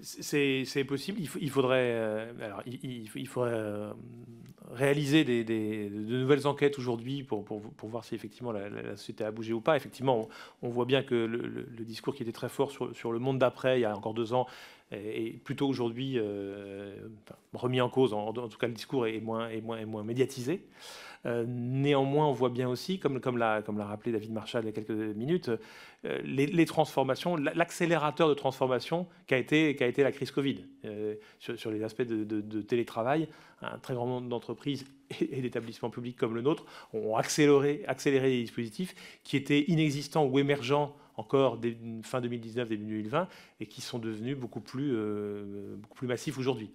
S3: C'est possible. Il, faudrait, alors, il, faudrait réaliser des, de nouvelles enquêtes aujourd'hui pour, pour, voir si effectivement la, société a bougé ou pas. Effectivement, on, voit bien que le, discours qui était très fort sur, sur le monde d'après, il y a encore deux ans, et plutôt aujourd'hui euh, remis en cause. En, tout cas, le discours est moins, est est médiatisé. Euh, néanmoins, on voit bien aussi, comme, l'a rappelé David Marshall il y a quelques minutes, euh, les, transformations, l'accélérateur de transformation qu'a été, qu'a été la crise Covid. Sur, les aspects de, télétravail, un très grand nombre d'entreprises <laughs> et, d'établissements publics comme le nôtre ont accéléré, accéléré les dispositifs qui étaient inexistants ou émergents encore dès fin 2019, début 2020, et qui sont devenus beaucoup plus, euh, beaucoup plus massifs aujourd'hui.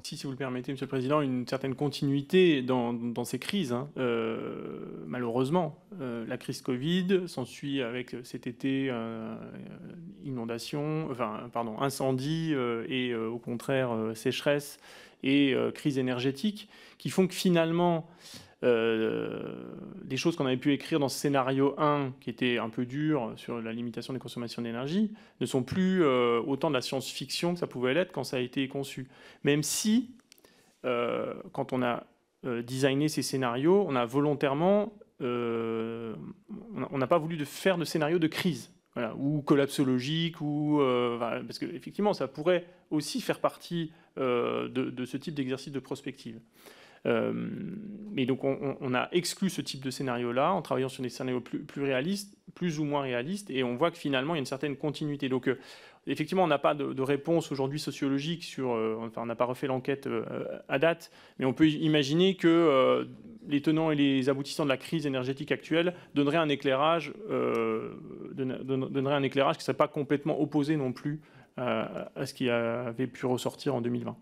S2: Aussi, si vous le permettez, Monsieur le Président, une certaine continuité dans, dans ces crises. Hein. Euh, malheureusement, euh, la crise Covid s'ensuit avec cet été inondation, enfin, pardon, incendie et au contraire sécheresse et crise énergétique, qui font que finalement euh, des choses qu'on avait pu écrire dans ce scénario 1, qui était un peu dur sur la limitation des consommations d'énergie, ne sont plus euh, autant de la science-fiction que ça pouvait l'être quand ça a été conçu. Même si, euh, quand on a designé ces scénarios, on a volontairement, on n'a pas voulu de faire de scénario de crise. ou collapsologique, ou parce qu'effectivement, ça pourrait aussi faire partie de, ce type d'exercice de prospective. Euh, mais donc on, a exclu ce type de scénario-là en travaillant sur des scénarios plus, réalistes, plus ou moins réalistes, et on voit que finalement il y a une certaine continuité. Donc euh, effectivement, on n'a pas de, réponse aujourd'hui sociologique sur, euh, enfin on n'a pas refait l'enquête à date, mais on peut imaginer que les tenants et les aboutissants de la crise énergétique actuelle donneraient un éclairage, donnerait un éclairage qui ne serait pas complètement opposé non plus à ce qui avait pu ressortir en 2020.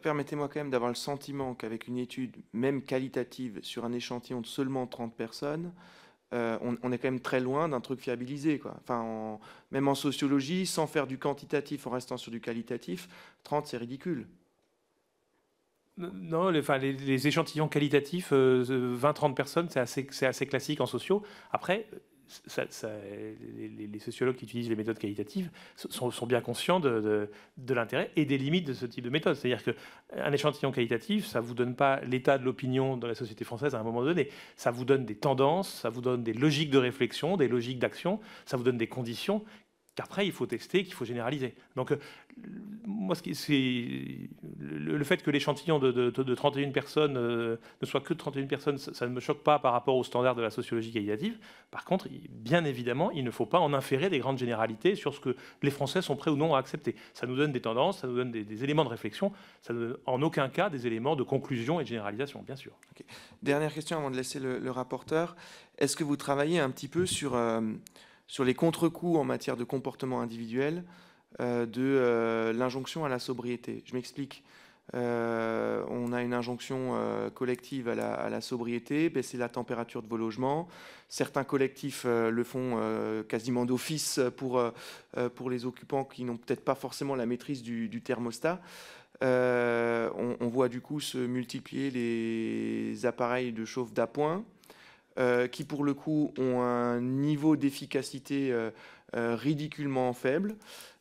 S1: Permettez-moi quand même d'avoir le sentiment qu'avec une étude, même qualitative, sur un échantillon de seulement 30 personnes, on, est quand même très loin d'un truc fiabilisé. Quoi. Enfin, même en sociologie, sans faire du quantitatif en restant sur du qualitatif, 30 c'est ridicule.
S3: Non, les, échantillons qualitatifs, 20-30 personnes, c'est assez, assez, classique en sociaux. Après, les, sociologues qui utilisent les méthodes qualitatives sont, bien conscients de, l'intérêt et des limites de ce type de méthode. C'est-à-dire qu'un échantillon qualitatif, ça ne vous donne pas l'état de l'opinion dans la société française à un moment donné. Ça vous donne des tendances, ça vous donne des logiques de réflexion, des logiques d'action, ça vous donne des conditions qu'après il faut tester, qu'il faut généraliser. Donc, euh, moi, le, fait que l'échantillon de, 31 personnes euh, ne soit que de 31 personnes, ça, ne me choque pas par rapport aux standards de la sociologie qualitative. Par contre, bien évidemment, il ne faut pas en inférer des grandes généralités sur ce que les Français sont prêts ou non à accepter. Ça nous donne des tendances, ça nous donne des, éléments de réflexion, ça ne donne en aucun cas des éléments de conclusion et de généralisation, bien sûr.
S1: Dernière question avant de laisser le, rapporteur. Est-ce que vous travaillez un petit peu sur... Euh, sur les contre-coups en matière de comportement individuel euh, de euh, l'injonction à la sobriété. Je m'explique. Euh, on a une injonction collective à la, sobriété, baisser la température de vos logements. Certains collectifs le font quasiment d'office pour, pour les occupants qui n'ont peut-être pas forcément la maîtrise du, thermostat. On, on, voit du coup se multiplier les appareils de chauffe d'appoint. Euh, qui pour le coup ont un niveau d'efficacité euh, euh, ridiculement faible.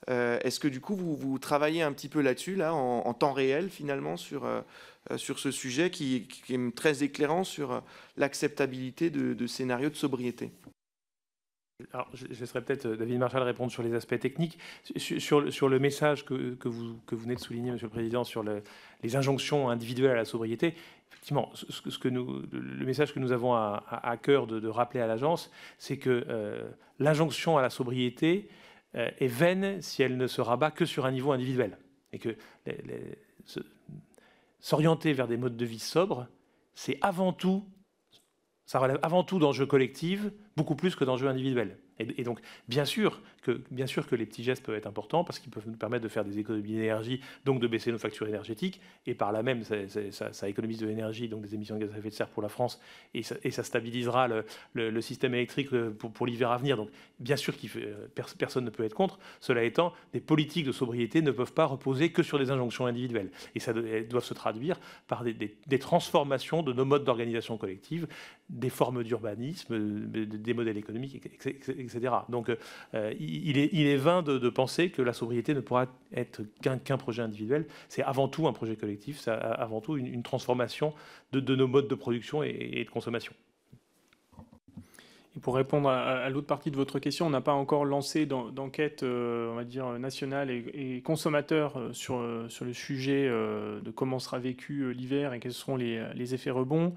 S1: Est-ce que du coup vous, travaillez un petit peu là-dessus, là, en, temps réel finalement, sur, sur ce sujet qui, est très éclairant sur l'acceptabilité de, scénarios de sobriété?
S3: Je laisserai peut-être David Marshall répondre sur les aspects techniques. Sur, le message que, vous, venez de souligner, Monsieur le Président, sur les injonctions individuelles à la sobriété, effectivement, le message que nous avons à, cœur de, rappeler à l'agence, c'est que euh, l'injonction à la sobriété euh, est vaine si elle ne se rabat que sur un niveau individuel. Et que s'orienter vers des modes de vie sobres, c'est avant tout, ça relève avant tout d'enjeux collectifs, beaucoup plus que d'enjeux individuels. Et, donc, bien sûr, bien sûr que les petits gestes peuvent être importants parce qu'ils peuvent nous permettre de faire des économies d'énergie, donc de baisser nos factures énergétiques, et par là même, ça, économise de l'énergie, donc des émissions de gaz à effet de serre pour la France, et ça, stabilisera le, système électrique euh, pour, l'hiver à venir. Donc, bien sûr que euh, personne ne peut être contre. Cela étant, des politiques de sobriété ne peuvent pas reposer que sur des injonctions individuelles, et ça doivent se traduire par des, transformations de nos modes d'organisation collective, des formes d'urbanisme, des modèles économiques, etc. Donc euh, il, est, vain de, penser que la sobriété ne pourra être qu'un projet individuel. C'est avant tout un projet collectif, c'est avant tout une, transformation de, nos modes de production et de consommation.
S2: Et pour répondre à, l'autre partie de votre question, on n'a pas encore lancé d'enquête, euh, on va dire, nationale et, consommateur euh, sur, euh, sur le sujet de comment sera vécu l'hiver et quels seront les, les effets rebonds.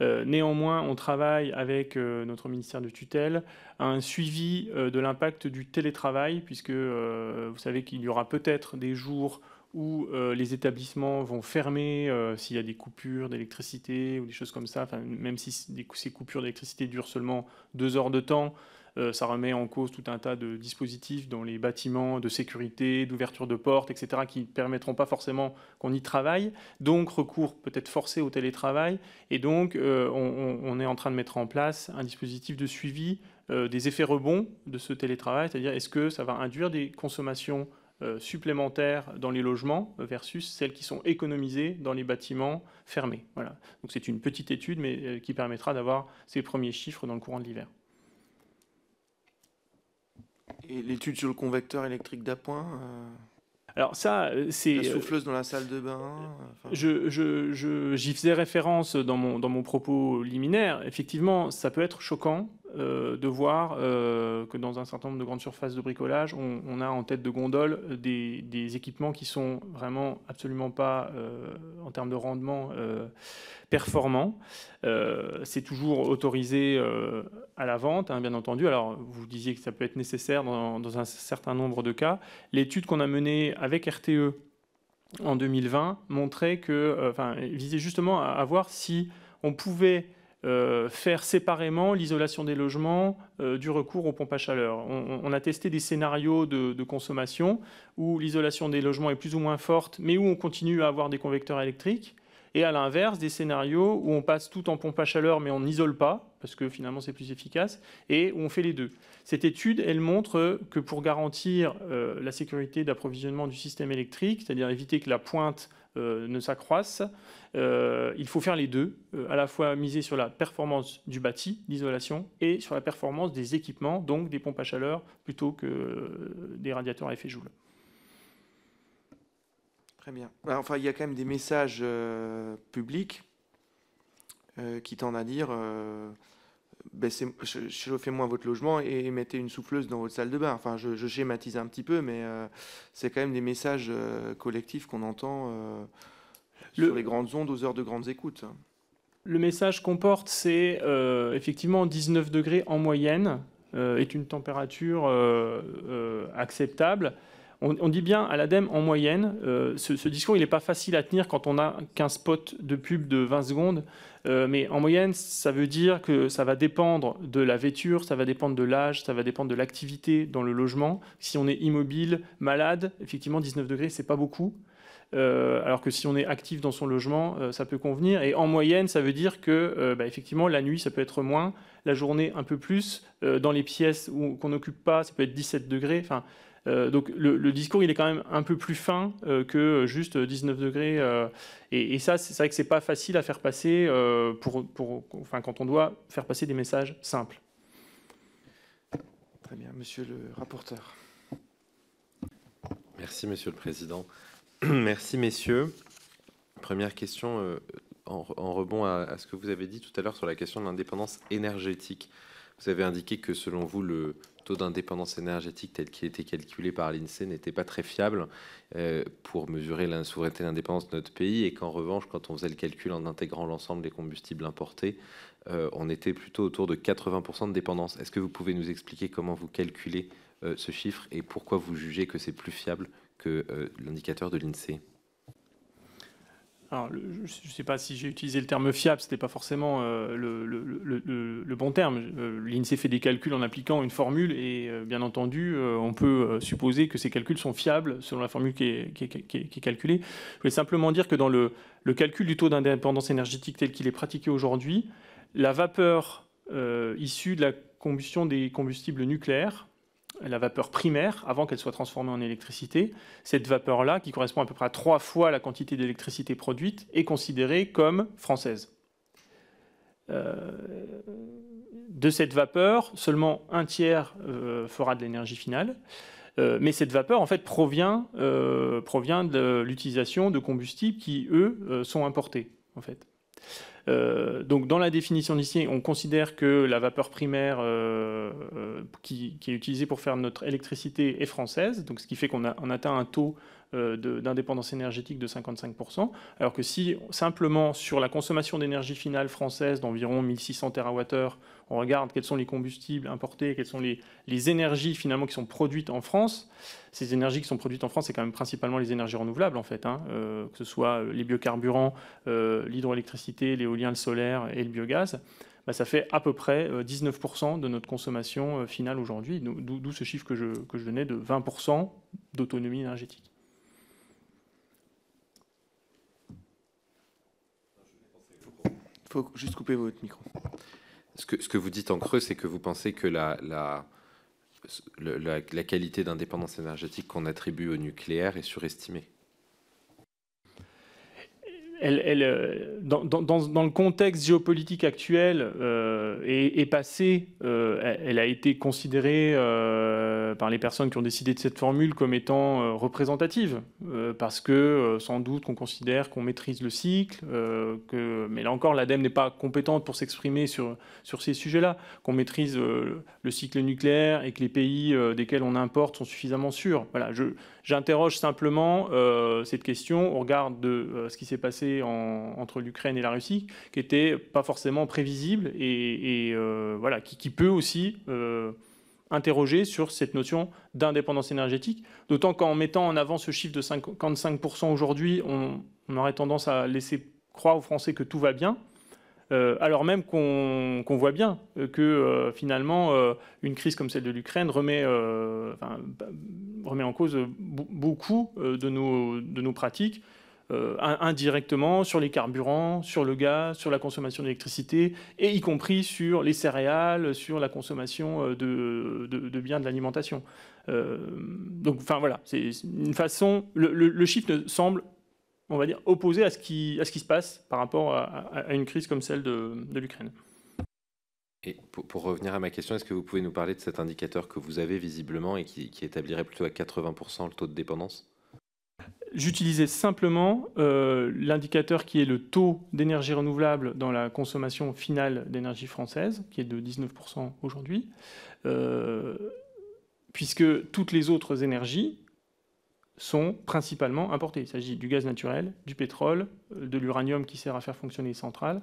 S2: néanmoins, on travaille avec notre ministère de tutelle à un suivi de l'impact du télétravail, puisque vous savez qu'il y aura peut-être des jours où euh, les établissements vont fermer euh, s'il y a des coupures d'électricité ou des choses comme ça, même si ces coupures d'électricité durent seulement deux heures de temps, euh, ça remet en cause tout un tas de dispositifs dans les bâtiments de sécurité, d'ouverture de portes, etc., qui ne permettront pas forcément qu'on y travaille. Donc, recours peut-être forcé au télétravail. Et donc, on, est en train de mettre en place un dispositif de suivi des effets rebonds de ce télétravail, c'est-à-dire est-ce que ça va induire des consommations supplémentaires dans les logements versus celles qui sont économisées dans les bâtiments fermés. Voilà. Donc c'est une petite étude, mais euh, qui permettra d'avoir ces premiers chiffres dans le courant de l'hiver.
S1: Et l'étude sur le convecteur électrique d'appoint euh,
S2: alors ça, c'est...
S1: La souffleuse dans la salle de bain
S2: je, J'y faisais référence dans mon, dans mon propos liminaire. Effectivement, ça peut être choquant euh, de voir euh, que dans un certain nombre de grandes surfaces de bricolage, on, a en tête de gondole des, équipements qui sont vraiment absolument pas, euh, en termes de rendement, performants. c'est toujours autorisé à la vente, hein, bien entendu. Alors, vous disiez que ça peut être nécessaire dans, un certain nombre de cas. L'étude qu'on a menée avec RTE en 2020 montrait que, visait justement à voir si on pouvait euh, faire séparément l'isolation des logements euh, du recours aux pompes à chaleur. On, a testé des scénarios de, consommation où l'isolation des logements est plus ou moins forte, mais où on continue à avoir des convecteurs électriques. et à l'inverse, des scénarios où on passe tout en pompe à chaleur mais on n'isole pas, parce que finalement c'est plus efficace, et où on fait les deux. Cette étude, elle montre que pour garantir euh, la sécurité d'approvisionnement du système électrique, c'est-à-dire éviter que la pointe ne s'accroisse, euh, il faut faire les deux, à la fois miser sur la performance du bâti, d'isolation, et sur la performance des équipements, donc des pompes à chaleur, plutôt que des radiateurs à effet Joule.
S1: Très bien. Bah, enfin, il y a quand même des messages publics qui tendent à dire chauffez moins votre logement et mettez une souffleuse dans votre salle de bain. Enfin, je, schématise un petit peu, mais euh, c'est quand même des messages euh, collectifs qu'on entend euh, sur les grandes ondes aux heures de grandes écoutes.
S2: Le message qu'on porte, c'est effectivement 19 degrés en moyenne est une température acceptable. On, dit bien à l'ADEME en moyenne. ce, discours, il n'est pas facile à tenir quand on a qu'un spot de pub de 20 secondes. Euh, mais en moyenne, ça veut dire que ça va dépendre de la vêture, ça va dépendre de l'âge, ça va dépendre de l'activité dans le logement. Si on est immobile, malade, effectivement, 19 degrés, c'est pas beaucoup. Euh, alors que si on est actif dans son logement, euh, ça peut convenir. Et en moyenne, ça veut dire que, bah, effectivement, la nuit, ça peut être moins, la journée un peu plus. dans les pièces qu'on n'occupe pas, ça peut être 17 degrés. Enfin, euh, donc le, discours, il est quand même un peu plus fin euh, que juste 19 degrés. Euh, et, ça, c'est vrai que c'est pas facile à faire passer pour, enfin, quand on doit faire passer des messages simples.
S1: Très bien, monsieur le rapporteur.
S4: Merci, monsieur le président. <clears throat> Merci, messieurs. Première question en, rebond à, ce que vous avez dit tout à l'heure sur la question de l'indépendance énergétique. Vous avez indiqué que selon vous, le taux d'indépendance énergétique tel qu'il était calculé par l'INSEE n'était pas très fiable euh, pour mesurer la souveraineté et l'indépendance de notre pays et qu'en revanche, quand on faisait le calcul en intégrant l'ensemble des combustibles importés, euh, on était plutôt autour de 80% de dépendance. Est-ce que vous pouvez nous expliquer comment vous calculez euh, ce chiffre et pourquoi vous jugez que c'est plus fiable que l'indicateur de l'INSEE?
S2: Je ne sais pas si j'ai utilisé le terme fiable, ce n'était pas forcément euh, le, bon terme. Euh, L'INSEE fait des calculs en appliquant une formule et euh, bien entendu, on peut supposer que ces calculs sont fiables selon la formule qui est, calculée. Je voulais simplement dire que dans le, calcul du taux d'indépendance énergétique tel qu'il est pratiqué aujourd'hui, la vapeur issue de la combustion des combustibles nucléaires la vapeur primaire avant qu'elle soit transformée en électricité. Cette vapeur-là, qui correspond à peu près à trois fois la quantité d'électricité produite, est considérée comme française. Euh, de cette vapeur, seulement un tiers euh, fera de l'énergie finale. Euh, mais cette vapeur, en fait, provient, provient de l'utilisation de combustibles qui, eux, sont importés, en fait. Euh, donc dans la définition d'ici, on considère que la vapeur primaire euh, euh, qui, est utilisée pour faire notre électricité est française, donc ce qui fait qu'on atteint un taux d'indépendance énergétique de 55%, alors que si simplement sur la consommation d'énergie finale française d'environ 1600 TWh, on regarde quels sont les combustibles importés, quelles sont les, énergies finalement qui sont produites en France, ces énergies qui sont produites en France, c'est quand même principalement les énergies renouvelables, en fait, hein, euh, que ce soit euh, les biocarburants, euh, l'hydroélectricité, l'éolien, le solaire et le biogaz. Bah, ça fait à peu près 19% de notre consommation finale aujourd'hui, d'où ce chiffre que je, que je donnais de 20% d'autonomie énergétique.
S1: Il faut juste couper votre micro.
S4: Ce que, vous dites en creux, c'est que vous pensez que la, qualité d'indépendance énergétique qu'on attribue au nucléaire est surestimée
S2: elle, euh, dans, le contexte géopolitique actuel euh, et, passé, euh, elle, a été considérée par les personnes qui ont décidé de cette formule comme étant représentative, parce que sans doute qu'on considère qu'on maîtrise le cycle, mais là encore, l'ADEME n'est pas compétente pour s'exprimer sur, sur ces sujets-là, qu'on maîtrise le cycle nucléaire et que les pays desquels on importe sont suffisamment sûrs. Voilà, J'interroge simplement euh, cette question au regard de euh, ce qui s'est passé entre l'Ukraine et la Russie, qui n'était pas forcément prévisible et, euh, voilà, qui, peut aussi interroger sur cette notion d'indépendance énergétique. D'autant qu'en mettant en avant ce chiffre de 55% aujourd'hui, on, on, aurait tendance à laisser croire aux Français que tout va bien. Alors même qu'on voit bien que finalement une crise comme celle de l'Ukraine remet, remet en cause beaucoup euh, de nos, de nos pratiques, indirectement sur les carburants, sur le gaz, sur la consommation d'électricité, et y compris sur les céréales, sur la consommation de, biens de l'alimentation. donc, enfin voilà, c'est une façon. Le, le, chiffre semble on va dire, opposé à ce qui, à ce qui se passe par rapport à, une crise comme celle de, l'Ukraine.
S4: Et pour, revenir à ma question, est-ce que vous pouvez nous parler de cet indicateur que vous avez visiblement et qui, établirait plutôt à 80% le taux de dépendance?
S2: J'utilisais simplement euh, l'indicateur qui est le taux d'énergie renouvelable dans la consommation finale d'énergie française, qui est de 19% aujourd'hui, euh, puisque toutes les autres énergies sont principalement importés. Il s'agit du gaz naturel, du pétrole, euh, de l'uranium qui sert à faire fonctionner les centrales.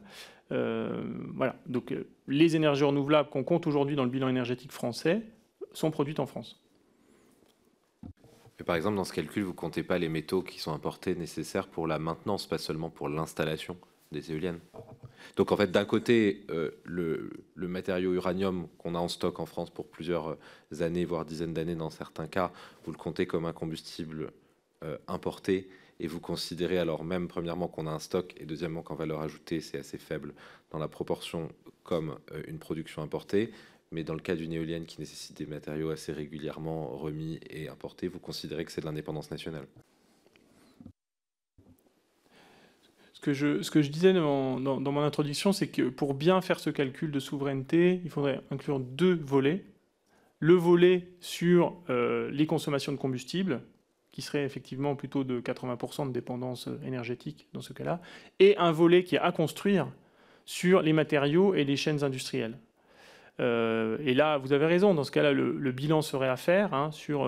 S2: Euh, voilà. Donc euh, les énergies renouvelables qu'on compte aujourd'hui dans le bilan énergétique français sont produites en France.
S4: par exemple, dans ce calcul, vous ne comptez pas les métaux qui sont importés nécessaires pour la maintenance, pas seulement pour l'installation? Des éoliennes. Donc en fait, d'un côté, le, le, matériau uranium qu'on a en stock en France pour plusieurs années, voire dizaines d'années dans certains cas, vous le comptez comme un combustible importé et vous considérez alors même, premièrement, qu'on a un stock, et deuxièmement, qu'en valeur ajoutée, c'est assez faible dans la proportion comme euh, une production importée. Mais dans le cas d'une éolienne qui nécessite des matériaux assez régulièrement remis et importés, vous considérez que c'est de l'indépendance nationale
S2: ce ce que je disais dans, mon introduction, c'est que pour bien faire ce calcul de souveraineté, il faudrait inclure deux volets. Le volet sur euh, les consommations de combustible, qui serait effectivement plutôt de 80% de dépendance euh, énergétique dans ce cas-là, et un volet qui est à construire sur les matériaux et les chaînes industrielles. Euh, et là, vous avez raison, dans ce cas-là, le, bilan serait à faire hein, sur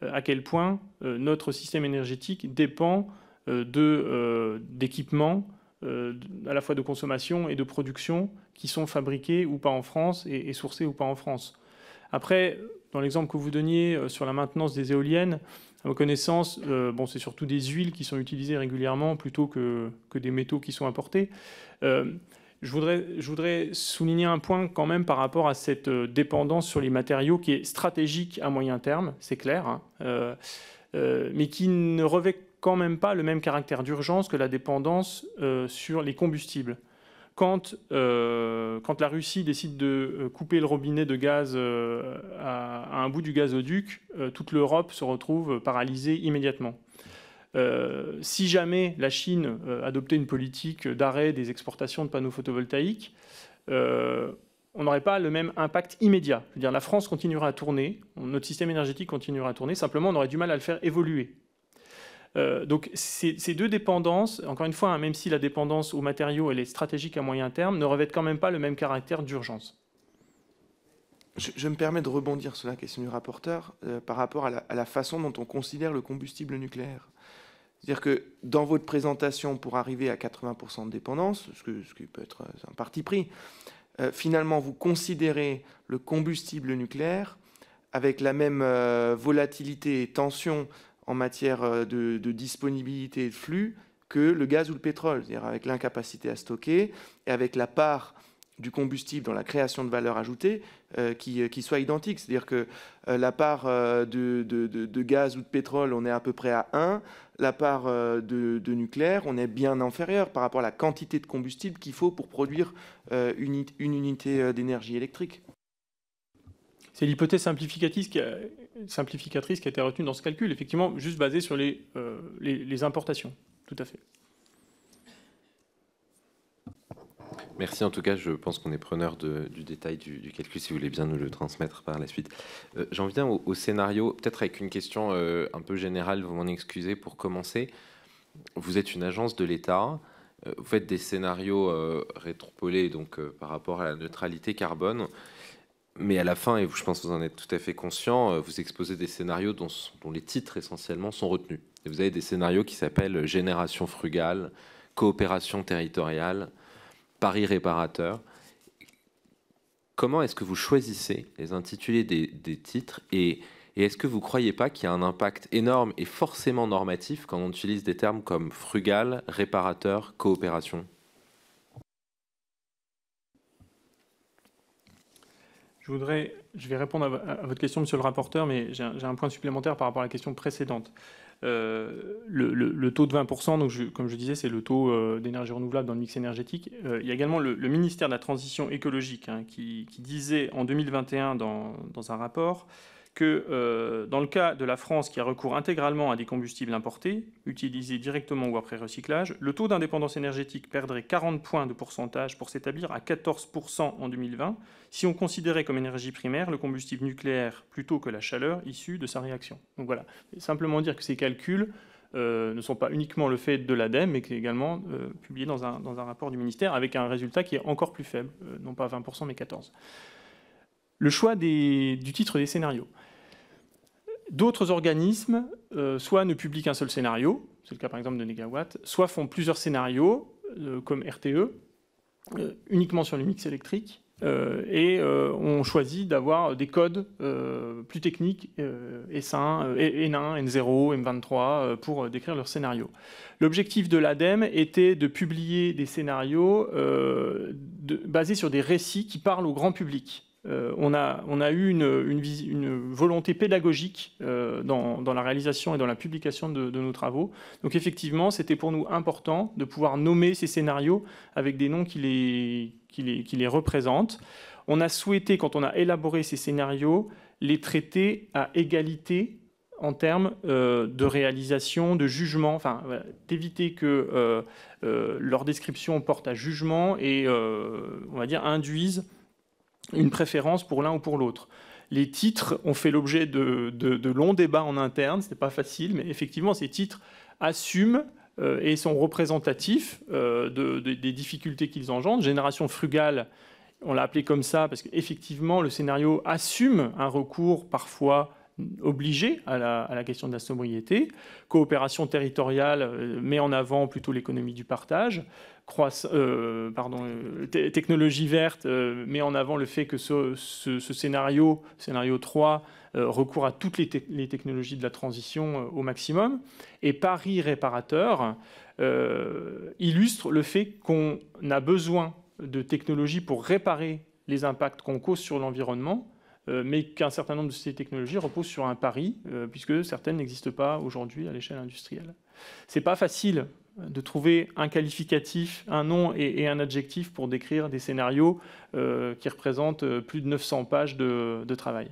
S2: à quel point notre système énergétique dépend d'équipements à la fois de consommation et de production qui sont fabriqués ou pas en France et, sourcés ou pas en France. Après, dans l'exemple que vous donniez sur la maintenance des éoliennes, à ma connaissance, euh, bon, c'est surtout des huiles qui sont utilisées régulièrement plutôt que, que des métaux qui sont importés. Euh, je, voudrais, je voudrais souligner un point quand même par rapport à cette euh, dépendance sur les matériaux qui est stratégique à moyen terme, c'est clair, hein, mais qui ne revêt quand même pas le même caractère d'urgence que la dépendance sur les combustibles quand, euh, quand la Russie décide de euh, couper le robinet de gaz euh, à, un bout du gazoduc, toute l'Europe se retrouve paralysée immédiatement. si jamais la Chine adoptait une politique d'arrêt des exportations de panneaux photovoltaïques, on n'aurait pas le même impact immédiat. dire, la France continuera à tourner, notre système énergétique continuera à tourner, simplement on aurait du mal à le faire évoluer. Euh, donc ces, deux dépendances, encore une fois, hein, même si la dépendance aux matériaux est stratégique à moyen terme, ne revêtent quand même pas le même caractère d'urgence.
S1: Je, me permets de rebondir sur la question du rapporteur euh, par rapport à la, façon dont on considère le combustible nucléaire. C'est-à-dire que dans votre présentation, pour arriver à 80% de dépendance, ce, qui peut être un parti pris, euh, finalement, vous considérez le combustible nucléaire avec la même volatilité et tension en matière euh, de, disponibilité de flux que le gaz ou le pétrole, c'est-à-dire avec l'incapacité à stocker et avec la part du combustible dans la création de valeur ajoutée euh, qui, qui, soit identique. C'est-à-dire que euh, la part de, de, gaz ou de pétrole, on est à peu près à 1. La part de, nucléaire, on est bien inférieur par rapport à la quantité de combustible qu'il faut pour produire une, une unité d'énergie électrique.
S2: C'est l'hypothèse simplificatrice qui, a, simplificatrice qui a été retenue dans ce calcul, effectivement, juste basée sur les, euh, les, importations. Tout à fait.
S4: Merci en tout cas, je pense qu'on est preneur du détail du, calcul, si vous voulez bien nous le transmettre par la suite. Euh, j'en viens au, scénario, peut-être avec une question euh, un peu générale, vous m'en excusez pour commencer. Vous êtes une agence de l'État, vous faites des scénarios rétropolés donc, par rapport à la neutralité carbone. Mais à la fin, et je pense que vous en êtes tout à fait conscient, euh, vous exposez des scénarios dont, les titres essentiellement sont retenus. Et vous avez des scénarios qui s'appellent Génération frugale, Coopération territoriale, Paris réparateur. Comment est-ce que vous choisissez les intitulés des, titres et, et est-ce que vous ne croyez pas qu'il y a un impact énorme et forcément normatif quand on utilise des termes comme frugal, réparateur, coopération?
S2: Je voudrais, je vais répondre à, votre question, monsieur le rapporteur, mais j'ai un, point supplémentaire par rapport à la question précédente. le, taux de 20%, donc comme je disais, c'est le taux d'énergie renouvelable dans le mix énergétique. il y a également le, ministère de la Transition écologique hein, qui, disait en 2021 dans, dans un rapport que euh, dans le cas de la France qui a recours intégralement à des combustibles importés, utilisés directement ou après recyclage, le taux d'indépendance énergétique perdrait 40 points de pourcentage pour s'établir à 14% en 2020 si on considérait comme énergie primaire le combustible nucléaire plutôt que la chaleur issue de sa réaction. Donc voilà, simplement dire que ces calculs euh, ne sont pas uniquement le fait de l'ADEME, mais qui est également euh, publié dans un, dans un, rapport du ministère avec un résultat qui est encore plus faible, non pas 20% mais 14%. Le choix du titre des scénarios. D'autres organismes, euh, soit ne publient qu'un seul scénario, c'est le cas par exemple de Negawatt, soit font plusieurs scénarios, euh, comme RTE, euh, uniquement sur le mix électrique, et ont choisi d'avoir des codes plus techniques, S1, N1, N0, M23, pour décrire leurs scénarios. L'objectif de l'ADEME était de publier des scénarios basés sur des récits qui parlent au grand public. Euh, on, a, eu une, volonté pédagogique euh, dans, la réalisation et dans la publication de, nos travaux. Donc effectivement, c'était pour nous important de pouvoir nommer ces scénarios avec des noms qui les, représentent. On a souhaité, quand on a élaboré ces scénarios, les traiter à égalité en termes euh, de réalisation, de jugement, enfin, d'éviter que leur description porte à jugement et, on va dire, induisent une préférence pour l'un ou pour l'autre. Les titres ont fait l'objet de, longs débats en interne, ce n'est pas facile, mais effectivement, ces titres assument euh, et sont représentatifs euh, des difficultés qu'ils engendrent. Génération frugale, on l'a appelé comme ça parce qu'effectivement, le scénario assume un recours parfois obligé à la, question de la sobriété. Coopération territoriale euh, met en avant plutôt l'économie du partage. Euh, euh, technologie verte met en avant le fait que ce, scénario, scénario 3, recourt à toutes les, technologies de la transition au maximum. Et Paris réparateur illustre le fait qu'on a besoin de technologies pour réparer les impacts qu'on cause sur l'environnement euh, mais qu'un certain nombre de ces technologies reposent sur un pari, euh, puisque certaines n'existent pas aujourd'hui à l'échelle industrielle. Ce n'est pas facile de trouver un qualificatif, un nom et, un adjectif pour décrire des scénarios euh, qui représentent plus de 900 pages de, travail.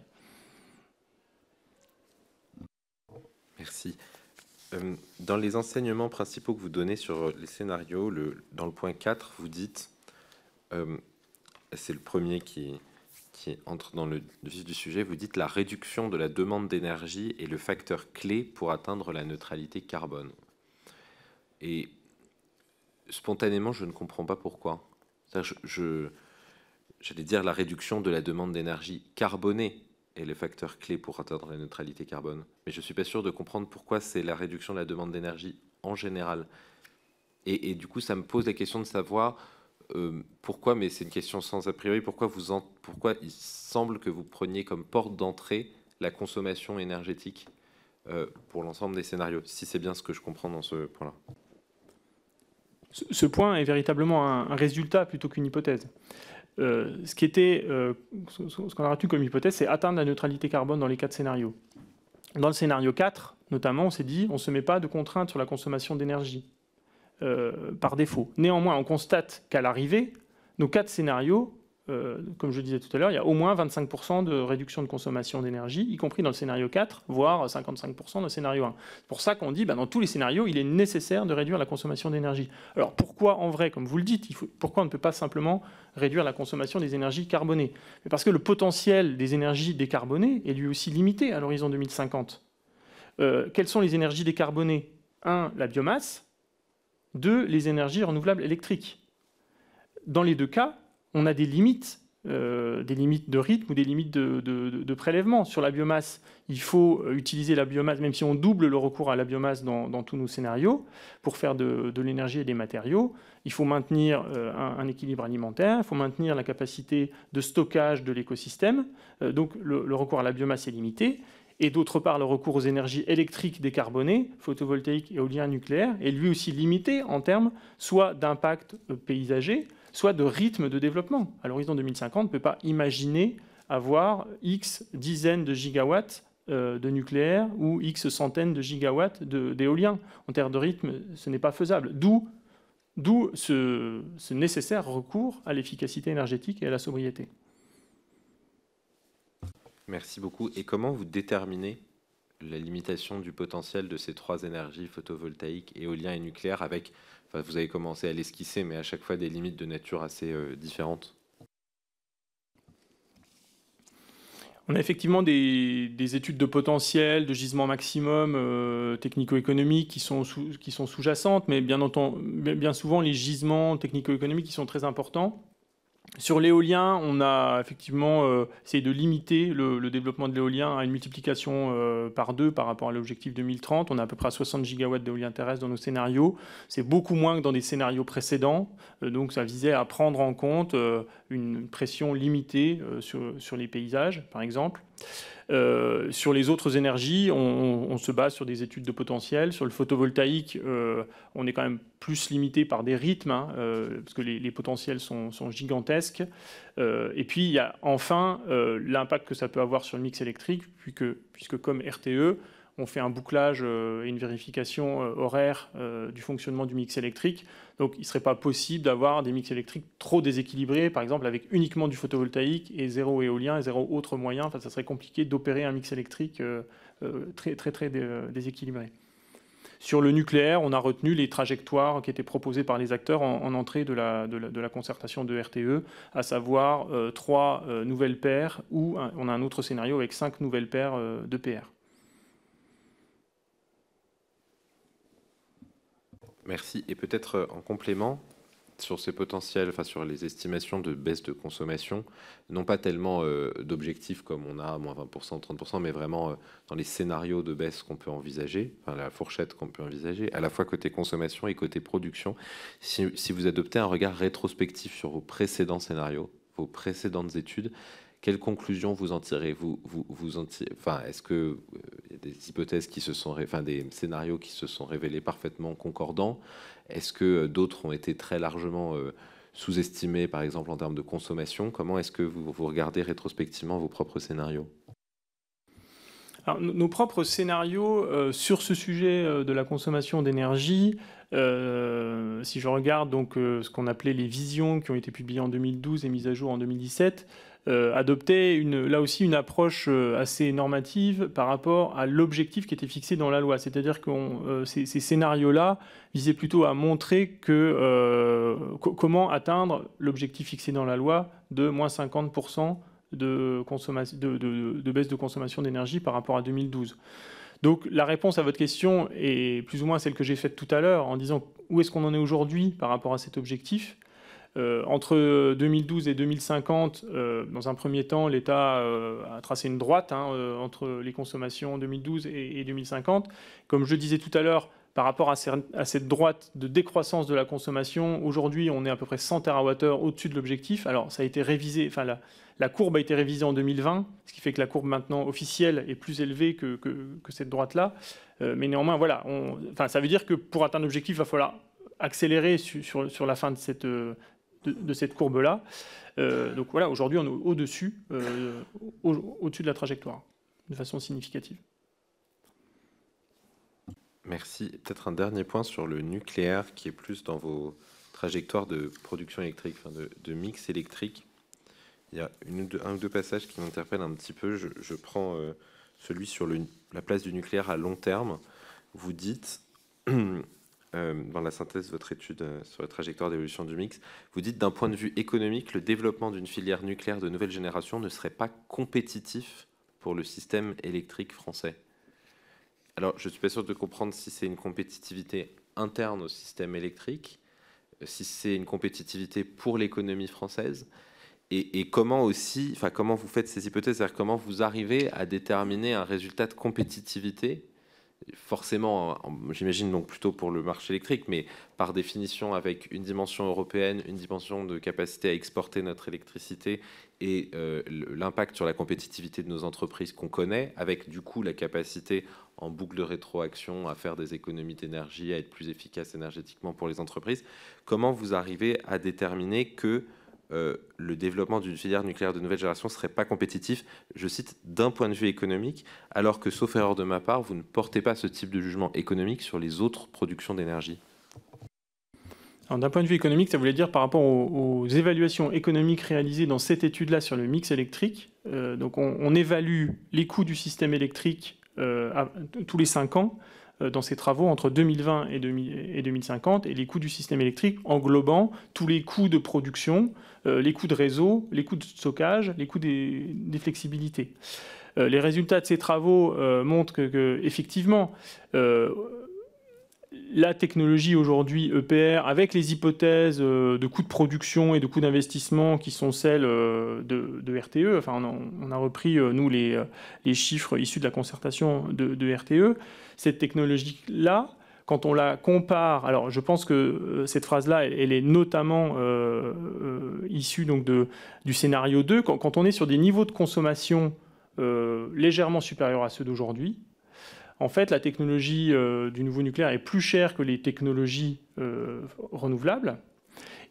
S4: Merci. Dans les enseignements principaux que vous donnez sur les scénarios, dans le point 4, vous dites, c'est le premier qui, qui entre dans le vif du sujet, vous dites la réduction de la demande d'énergie est le facteur clé pour atteindre la neutralité carbone. Et spontanément, je ne comprends pas pourquoi. Je, j'allais dire la réduction de la demande d'énergie carbonée est le facteur clé pour atteindre la neutralité carbone. Mais je ne suis pas sûr de comprendre pourquoi c'est la réduction de la demande d'énergie en général. Et, du coup, ça me pose la question de savoir euh, pourquoi, mais c'est une question sans a priori, pourquoi, vous pourquoi il semble que vous preniez comme porte d'entrée la consommation énergétique euh, pour l'ensemble des scénarios, si c'est bien ce que je comprends dans ce point-là
S2: ce, point est véritablement un, résultat plutôt qu'une hypothèse. Euh, était, ce qu'on a retenu comme hypothèse, c'est atteindre la neutralité carbone dans les quatre scénarios. Dans le scénario 4, notamment, on s'est dit, on ne se met pas de contraintes sur la consommation d'énergie. Euh, par défaut. Néanmoins, on constate qu'à l'arrivée, nos quatre scénarios, euh, comme je disais tout à l'heure, il y a au moins 25% de réduction de consommation d'énergie, y compris dans le scénario 4, voire 55% dans le scénario 1. C'est pour ça qu'on dit, bah, dans tous les scénarios, il est nécessaire de réduire la consommation d'énergie. Alors pourquoi, en vrai, comme vous le dites, pourquoi on ne peut pas simplement réduire la consommation des énergies carbonées? Parce que le potentiel des énergies décarbonées est lui aussi limité à l'horizon 2050. Euh, quelles sont les énergies décarbonées? Un, la biomasse, de les énergies renouvelables électriques. Dans les deux cas, on a des limites, euh, des limites de rythme ou des limites de, prélèvement. Sur la biomasse, il faut euh, utiliser la biomasse, même si on double le recours à la biomasse dans, tous nos scénarios, pour faire de, l'énergie et des matériaux. Il faut maintenir euh, un, équilibre alimentaire, il faut maintenir la capacité de stockage de l'écosystème. donc le recours à la biomasse est limité et d'autre part le recours aux énergies électriques décarbonées, photovoltaïques, éolien, nucléaire, est lui aussi limité en termes soit d'impact paysager, soit de rythme de développement. À l'horizon 2050, on ne peut pas imaginer avoir X dizaines de gigawatts de nucléaire ou X centaines de gigawatts d'éolien. En termes de rythme, ce n'est pas faisable. D'où ce, ce nécessaire recours à l'efficacité énergétique et à la sobriété.
S4: Merci beaucoup. Et comment vous déterminez la limitation du potentiel de ces trois énergies, photovoltaïque, éolien et nucléaire, avec, vous avez commencé à l'esquisser, mais à chaque fois des limites de nature assez euh, différentes
S2: On a effectivement des, études de potentiel, de gisement maximum euh, technico-économiques qui sont, sous-jacentes, mais bien, bien souvent les gisements technico-économiques qui sont très importants. Sur l'éolien, on a effectivement euh, essayé de limiter le, développement de l'éolien à une multiplication euh, par deux par rapport à l'objectif 2030. On a à peu près 60 gigawatts d'éolien terrestre dans nos scénarios. C'est beaucoup moins que dans des scénarios précédents. Euh, donc ça visait à prendre en compte une pression limitée sur, les paysages, par exemple. Euh, sur les autres énergies, on, se base sur des études de potentiel. Sur le photovoltaïque, euh, on est quand même plus limité par des rythmes, hein, euh, parce que les, potentiels sont, gigantesques. et puis, il y a enfin l'impact que ça peut avoir sur le mix électrique, puisque, puisque comme RTE, on fait un bouclage et une vérification horaire du fonctionnement du mix électrique. Donc il ne serait pas possible d'avoir des mix électriques trop déséquilibrés, par exemple avec uniquement du photovoltaïque et zéro éolien et zéro autre moyen. Enfin, ça serait compliqué d'opérer un mix électrique euh, euh, très très déséquilibré. Sur le nucléaire, on a retenu les trajectoires qui étaient proposées par les acteurs en, entrée de la, concertation de RTE, à savoir euh, trois nouvelles paires ou on a un autre scénario avec cinq nouvelles paires de PR.
S4: Merci. Et peut-être euh, en complément sur ces potentiels, enfin sur les estimations de baisse de consommation, non pas tellement euh, d'objectifs comme on a, moins 20%, 30%, mais vraiment euh, dans les scénarios de baisse qu'on peut envisager, enfin la fourchette qu'on peut envisager, à la fois côté consommation et côté production. Si, si vous adoptez un regard rétrospectif sur vos précédents scénarios, vos précédentes études, quelles conclusions vous en tirez? Vous, Est-ce qu'il euh, y a des hypothèses qui se sont, enfin, des scénarios qui se sont révélés parfaitement concordants? Est-ce que euh, d'autres ont été très largement euh, sous-estimés, par exemple en termes de consommation? Comment est-ce que vous, vous regardez rétrospectivement vos propres scénarios?
S2: Alors, nos propres scénarios sur ce sujet de la consommation d'énergie, si je regarde donc ce qu'on appelait les visions qui ont été publiées en 2012 et mises à jour en 2017, euh, adoptait là aussi une approche euh, assez normative par rapport à l'objectif qui était fixé dans la loi. C'est-à-dire que euh, ces, scénarios-là visaient plutôt à montrer comment atteindre l'objectif fixé dans la loi de moins 50% de, de, de, baisse de consommation d'énergie par rapport à 2012. Donc la réponse à votre question est plus ou moins celle que j'ai faite tout à l'heure en disant où est-ce qu'on en est aujourd'hui par rapport à cet objectif. Euh, entre 2012 et 2050, euh, dans un premier temps, l'État euh, a tracé une droite hein, entre les consommations 2012 et, 2050. Comme je disais tout à l'heure, par rapport à, cette droite de décroissance de la consommation, aujourd'hui, on est à peu près 100 TWh au-dessus de l'objectif. Alors, ça a été révisé, enfin, la, courbe a été révisée en 2020, ce qui fait que la courbe maintenant officielle est plus élevée que, cette droite-là. mais néanmoins, voilà, ça veut dire que pour atteindre l'objectif, il va falloir accélérer sur, la fin de cette, de, cette courbe-là. Euh, donc voilà, aujourd'hui, on est au-dessus, euh, au-dessus de la trajectoire, de façon significative.
S4: Merci. Peut-être un dernier point sur le nucléaire, qui est plus dans vos trajectoires de production électrique, de, mix électrique. Il y a une un ou deux passages qui m'interpellent un petit peu. Je, prends euh, celui sur la place du nucléaire à long terme. Vous dites <clears throat> dans la synthèse de votre étude euh, sur la trajectoire d'évolution du mix, vous dites d'un point de vue économique, le développement d'une filière nucléaire de nouvelle génération ne serait pas compétitif pour le système électrique français. Alors, je ne suis pas sûr de comprendre si c'est une compétitivité interne au système électrique, euh, si c'est une compétitivité pour l'économie française, et, et, comment aussi, enfin, comment vous faites ces hypothèses, c'est-à-dire comment vous arrivez à déterminer un résultat de compétitivité forcément, j'imagine donc plutôt pour le marché électrique, mais par définition avec une dimension européenne, une dimension de capacité à exporter notre électricité et euh, l'impact sur la compétitivité de nos entreprises qu'on connaît, avec du coup la capacité en boucle de rétroaction à faire des économies d'énergie, à être plus efficace énergétiquement pour les entreprises. Comment vous arrivez à déterminer que euh, le développement d'une filière nucléaire de nouvelle génération ne serait pas compétitif, je cite, d'un point de vue économique, alors que, sauf erreur de ma part, vous ne portez pas ce type de jugement économique sur les autres productions d'énergie
S2: d'un point de vue économique, ça voulait dire par rapport aux, évaluations économiques réalisées dans cette étude-là sur le mix électrique. Euh, donc on, évalue les coûts du système électrique euh, tous les 5 ans dans ces travaux entre 2020 et, 2050 et les coûts du système électrique englobant tous les coûts de production, euh, les coûts de réseau, les coûts de stockage, les coûts des, flexibilités. Euh, les résultats de ces travaux montrent que, effectivement, la technologie aujourd'hui EPR, avec les hypothèses de coûts de production et de coûts d'investissement qui sont celles de, RTE, enfin on a, repris, nous, les, chiffres issus de la concertation de RTE, cette technologie-là, quand on la compare, alors je pense que euh, cette phrase-là, elle, est notamment euh, euh, issue donc de, du scénario 2, quand, on est sur des niveaux de consommation légèrement supérieurs à ceux d'aujourd'hui, en fait, la technologie du nouveau nucléaire est plus chère que les technologies renouvelables.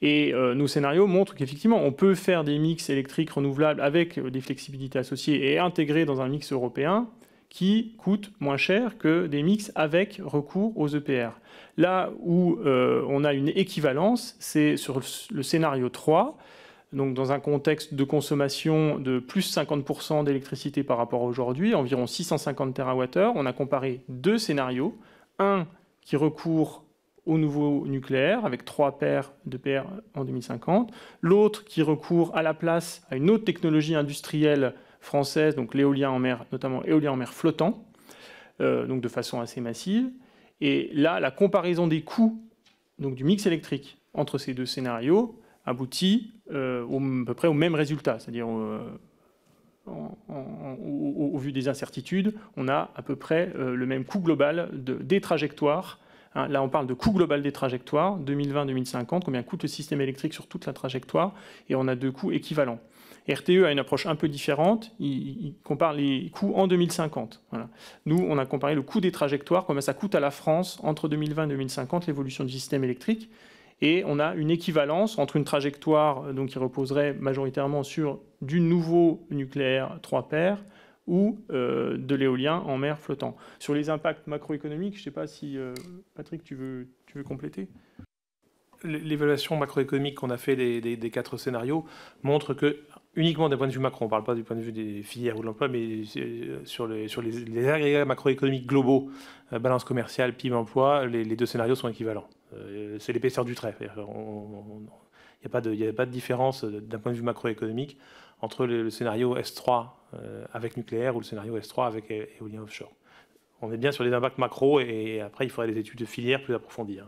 S2: Et nos scénarios montrent qu'effectivement, on peut faire des mix électriques renouvelables avec des flexibilités associées et intégrer dans un mix européen qui coûtent moins cher que des mix avec recours aux EPR. Là où euh, on a une équivalence, c'est sur le scénario 3, donc dans un contexte de consommation de plus 50% d'électricité par rapport à aujourd'hui, environ 650 TWh. On a comparé deux scénarios, un qui recourt au nouveau nucléaire avec trois paires d'EPR en 2050, l'autre qui recourt à la place à une autre technologie industrielle française, donc l'éolien en mer, notamment éolien en mer flottant, euh, donc de façon assez massive. Et là, la comparaison des coûts donc du mix électrique entre ces deux scénarios aboutit euh, à peu près au même résultat, c'est-à-dire euh, au, vu des incertitudes, on a à peu près le même coût global de, des trajectoires. Hein, là, on parle de coût global des trajectoires, 2020-2050, combien coûte le système électrique sur toute la trajectoire, et on a deux coûts équivalents. RTE a une approche un peu différente. Il, compare les coûts en 2050. Nous, on a comparé le coût des trajectoires, combien ça coûte à la France entre 2020 et 2050, l'évolution du système électrique. Et on a une équivalence entre une trajectoire euh, donc, qui reposerait majoritairement sur du nouveau nucléaire 3 paires ou euh, de l'éolien en mer flottant. Sur les impacts macroéconomiques, je ne sais pas si, euh, Patrick, tu veux, compléter?
S3: L'évaluation macroéconomique qu'on a fait des, quatre scénarios montre que uniquement d'un point de vue macro, on ne parle pas du point de vue des filières ou de l'emploi, mais sur les, sur les, agrégats macroéconomiques globaux, balance commerciale, PIB, emploi, les, deux scénarios sont équivalents. Euh, c'est l'épaisseur du trait. Il n'y a, pas de, différence d'un point de vue macroéconomique entre le, scénario S3 avec nucléaire ou le scénario S3 avec éolien offshore. On est bien sur les impacts macro et après il faudrait des études de filière plus approfondies. Hein.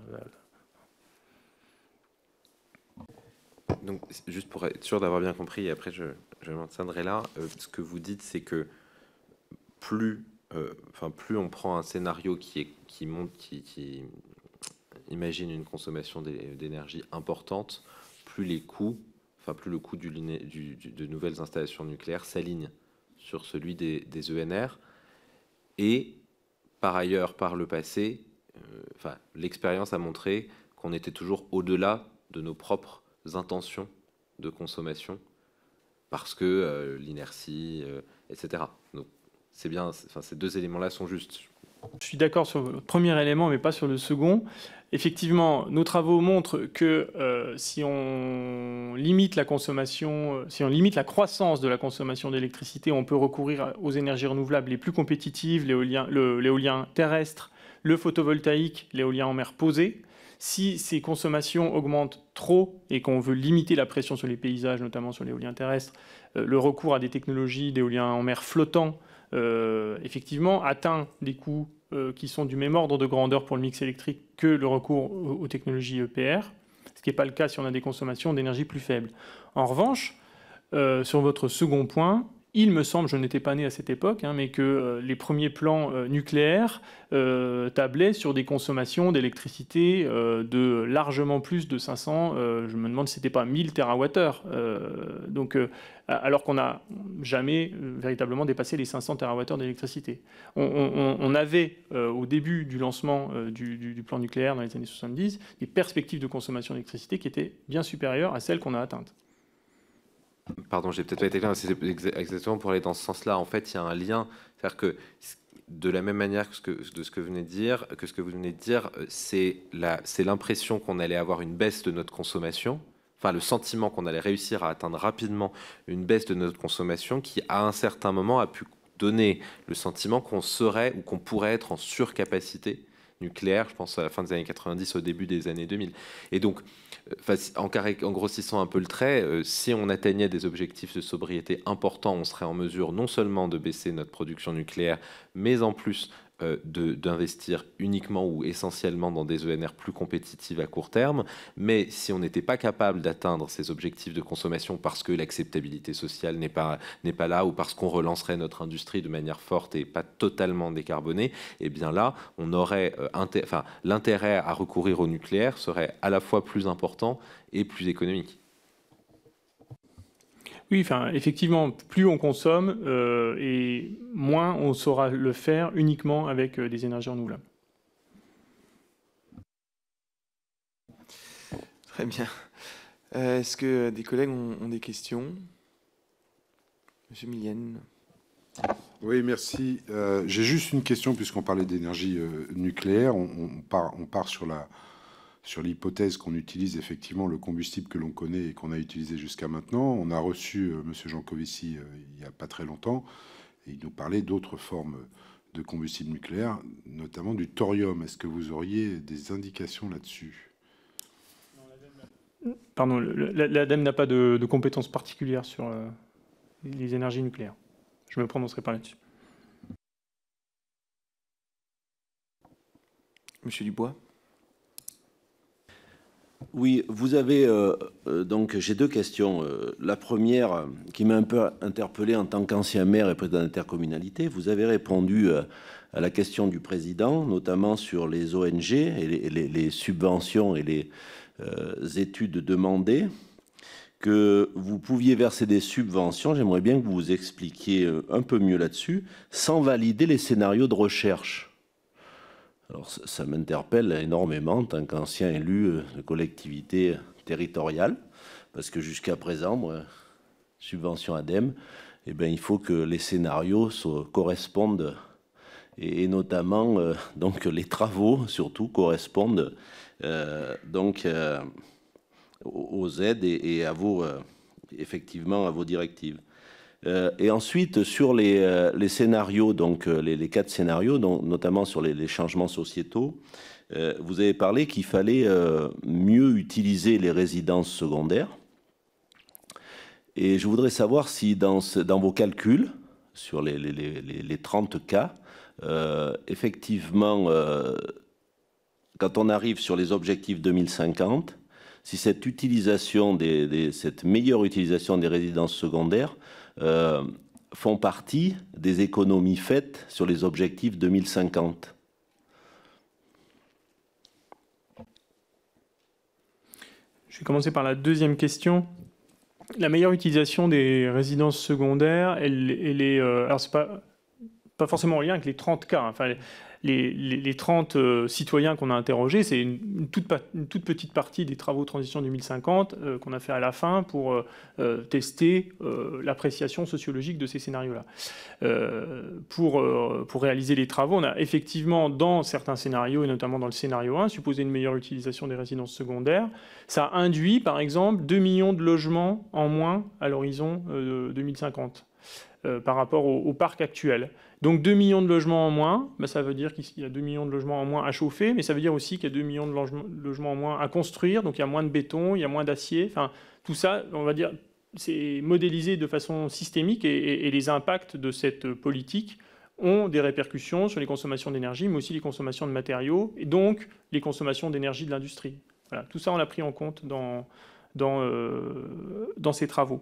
S4: Donc, juste pour être sûr d'avoir bien compris, et après je, je m'en tiendrai là, euh, ce que vous dites, c'est que plus, euh, plus on prend un scénario qui monte, qui, imagine une consommation d'énergie importante, plus les coûts, enfin, plus le coût du, de nouvelles installations nucléaires s'aligne sur celui des, ENR. Et par ailleurs, par le passé, euh, enfin, l'expérience a montré qu'on était toujours au-delà de nos propres intentions de consommation parce que euh, l'inertie, euh, etc. Donc c'est bien, enfin, ces deux éléments-là sont justes.
S2: Je suis d'accord sur le premier élément, mais pas sur le second. Effectivement, nos travaux montrent que euh, si on limite la consommation, si on limite la croissance de la consommation d'électricité, on peut recourir aux énergies renouvelables les plus compétitives, l'éolien terrestre, le photovoltaïque, l'éolien en mer posé. Si ces consommations augmentent trop et qu'on veut limiter la pression sur les paysages, notamment sur l'éolien terrestre, euh, le recours à des technologies d'éolien en mer flottant, euh, effectivement, atteint des coûts euh, qui sont du même ordre de grandeur pour le mix électrique que le recours aux technologies EPR, ce qui n'est pas le cas si on a des consommations d'énergie plus faibles. En revanche, sur votre second point, il me semble, je n'étais pas né à cette époque, hein, mais que euh, les premiers plans euh, nucléaires euh, tablaient sur des consommations d'électricité de largement plus de 500, je me demande si ce n'était pas 1000 TWh. donc, alors qu'on n'a jamais véritablement dépassé les 500 TWh d'électricité. On, avait, au début du lancement du, du, plan nucléaire dans les années 70, des perspectives de consommation d'électricité qui étaient bien supérieures à celles qu'on a atteintes.
S4: Pardon, j'ai peut-être pas été clair, c'est exactement pour aller dans ce sens-là. En fait, il y a un lien. C'est-à-dire que de la même manière que, ce que de ce que venez de dire, que ce que vous venez de dire, c'est l'impression qu'on allait avoir une baisse de notre consommation, enfin le sentiment qu'on allait réussir à atteindre rapidement une baisse de notre consommation qui, à un certain moment, a pu donner le sentiment qu'on serait ou qu'on pourrait être en surcapacité nucléaire, je pense à la fin des années 90, au début des années 2000. Et donc, euh, en, en, grossissant un peu le trait, euh, si on atteignait des objectifs de sobriété importants, on serait en mesure non seulement de baisser notre production nucléaire, mais en plus d'investir uniquement ou essentiellement dans des ENR plus compétitives à court terme. Mais si on n'était pas capable d'atteindre ces objectifs de consommation parce que l'acceptabilité sociale n'est pas, là ou parce qu'on relancerait notre industrie de manière forte et pas totalement décarbonée, eh bien là, euh, l'intérêt à recourir au nucléaire serait à la fois plus important et plus économique.
S2: Oui, enfin, effectivement, plus on consomme euh, et moins on saura le faire uniquement avec euh, des énergies renouvelables.
S1: Très bien. Euh, est-ce que des collègues ont, des questions? Monsieur Millienne.
S5: Oui, merci. J'ai juste une question, puisqu'on parlait d'énergie nucléaire. On, part, on part sur la, sur l'hypothèse qu'on utilise effectivement le combustible que l'on connaît et qu'on a utilisé jusqu'à maintenant. On a reçu euh, M. Jean Covici euh, il n'y a pas très longtemps et il nous parlait d'autres formes de combustible nucléaire, notamment du thorium. Est-ce que vous auriez des indications là-dessus?
S2: Pardon, l'ADEME n'a pas de, compétences particulières sur euh, les énergies nucléaires. Je ne me prononcerai pas là-dessus.
S1: Monsieur Dubois?
S6: Oui, vous avez euh, euh, donc j'ai deux questions. Euh, la première qui m'a un peu interpellé en tant qu'ancien maire et président d'intercommunalité, vous avez répondu à la question du président, notamment sur les ONG et les, subventions et les études demandées, que vous pouviez verser des subventions. J'aimerais bien que vous vous expliquiez un peu mieux là-dessus, sans valider les scénarios de recherche. Alors ça, m'interpelle énormément en tant qu'ancien élu euh, de collectivité territoriale, parce que jusqu'à présent, moi, subvention ADEME, eh bien, il faut que les scénarios correspondent, et, notamment euh, donc les travaux surtout correspondent euh, donc aux aides et, et à vos effectivement à vos directives. Euh, et ensuite, sur les, euh, scénarios, donc euh, les, quatre scénarios, notamment sur les, changements sociétaux, vous avez parlé qu'il fallait mieux utiliser les résidences secondaires. Et je voudrais savoir si dans, vos calculs, sur les, les 30 cas, effectivement, quand on arrive sur les objectifs 2050, si cette utilisation des, cette meilleure utilisation des résidences secondaires euh, font partie des économies faites sur les objectifs 2050
S2: Je vais commencer par la deuxième question. La meilleure utilisation des résidences secondaires, elle, est. Euh, alors, c'est pas, pas forcément en lien avec les 30 cas. Hein. Enfin, les, 30 euh, citoyens qu'on a interrogés, c'est une, toute, petite partie des travaux de transition 2050 euh, qu'on a fait à la fin pour euh, tester l'appréciation sociologique de ces scénarios-là. pour, pour réaliser les travaux, on a effectivement, dans certains scénarios, et notamment dans le scénario 1, supposé une meilleure utilisation des résidences secondaires. Ça induit, par exemple, 2 millions de logements en moins à l'horizon 2050 par rapport au parc actuel. Donc 2 millions de logements en moins, bah, ça veut dire qu'il y a 2 millions de logements en moins à chauffer, mais ça veut dire aussi qu'il y a 2 millions de logements en moins à construire, donc il y a moins de béton, il y a moins d'acier, tout ça, on va dire, c'est modélisé de façon systémique et, les impacts de cette politique ont des répercussions sur les consommations d'énergie, mais aussi les consommations de matériaux, et donc les consommations d'énergie de l'industrie. Tout ça, on l'a pris en compte dans, dans, euh, dans ces travaux.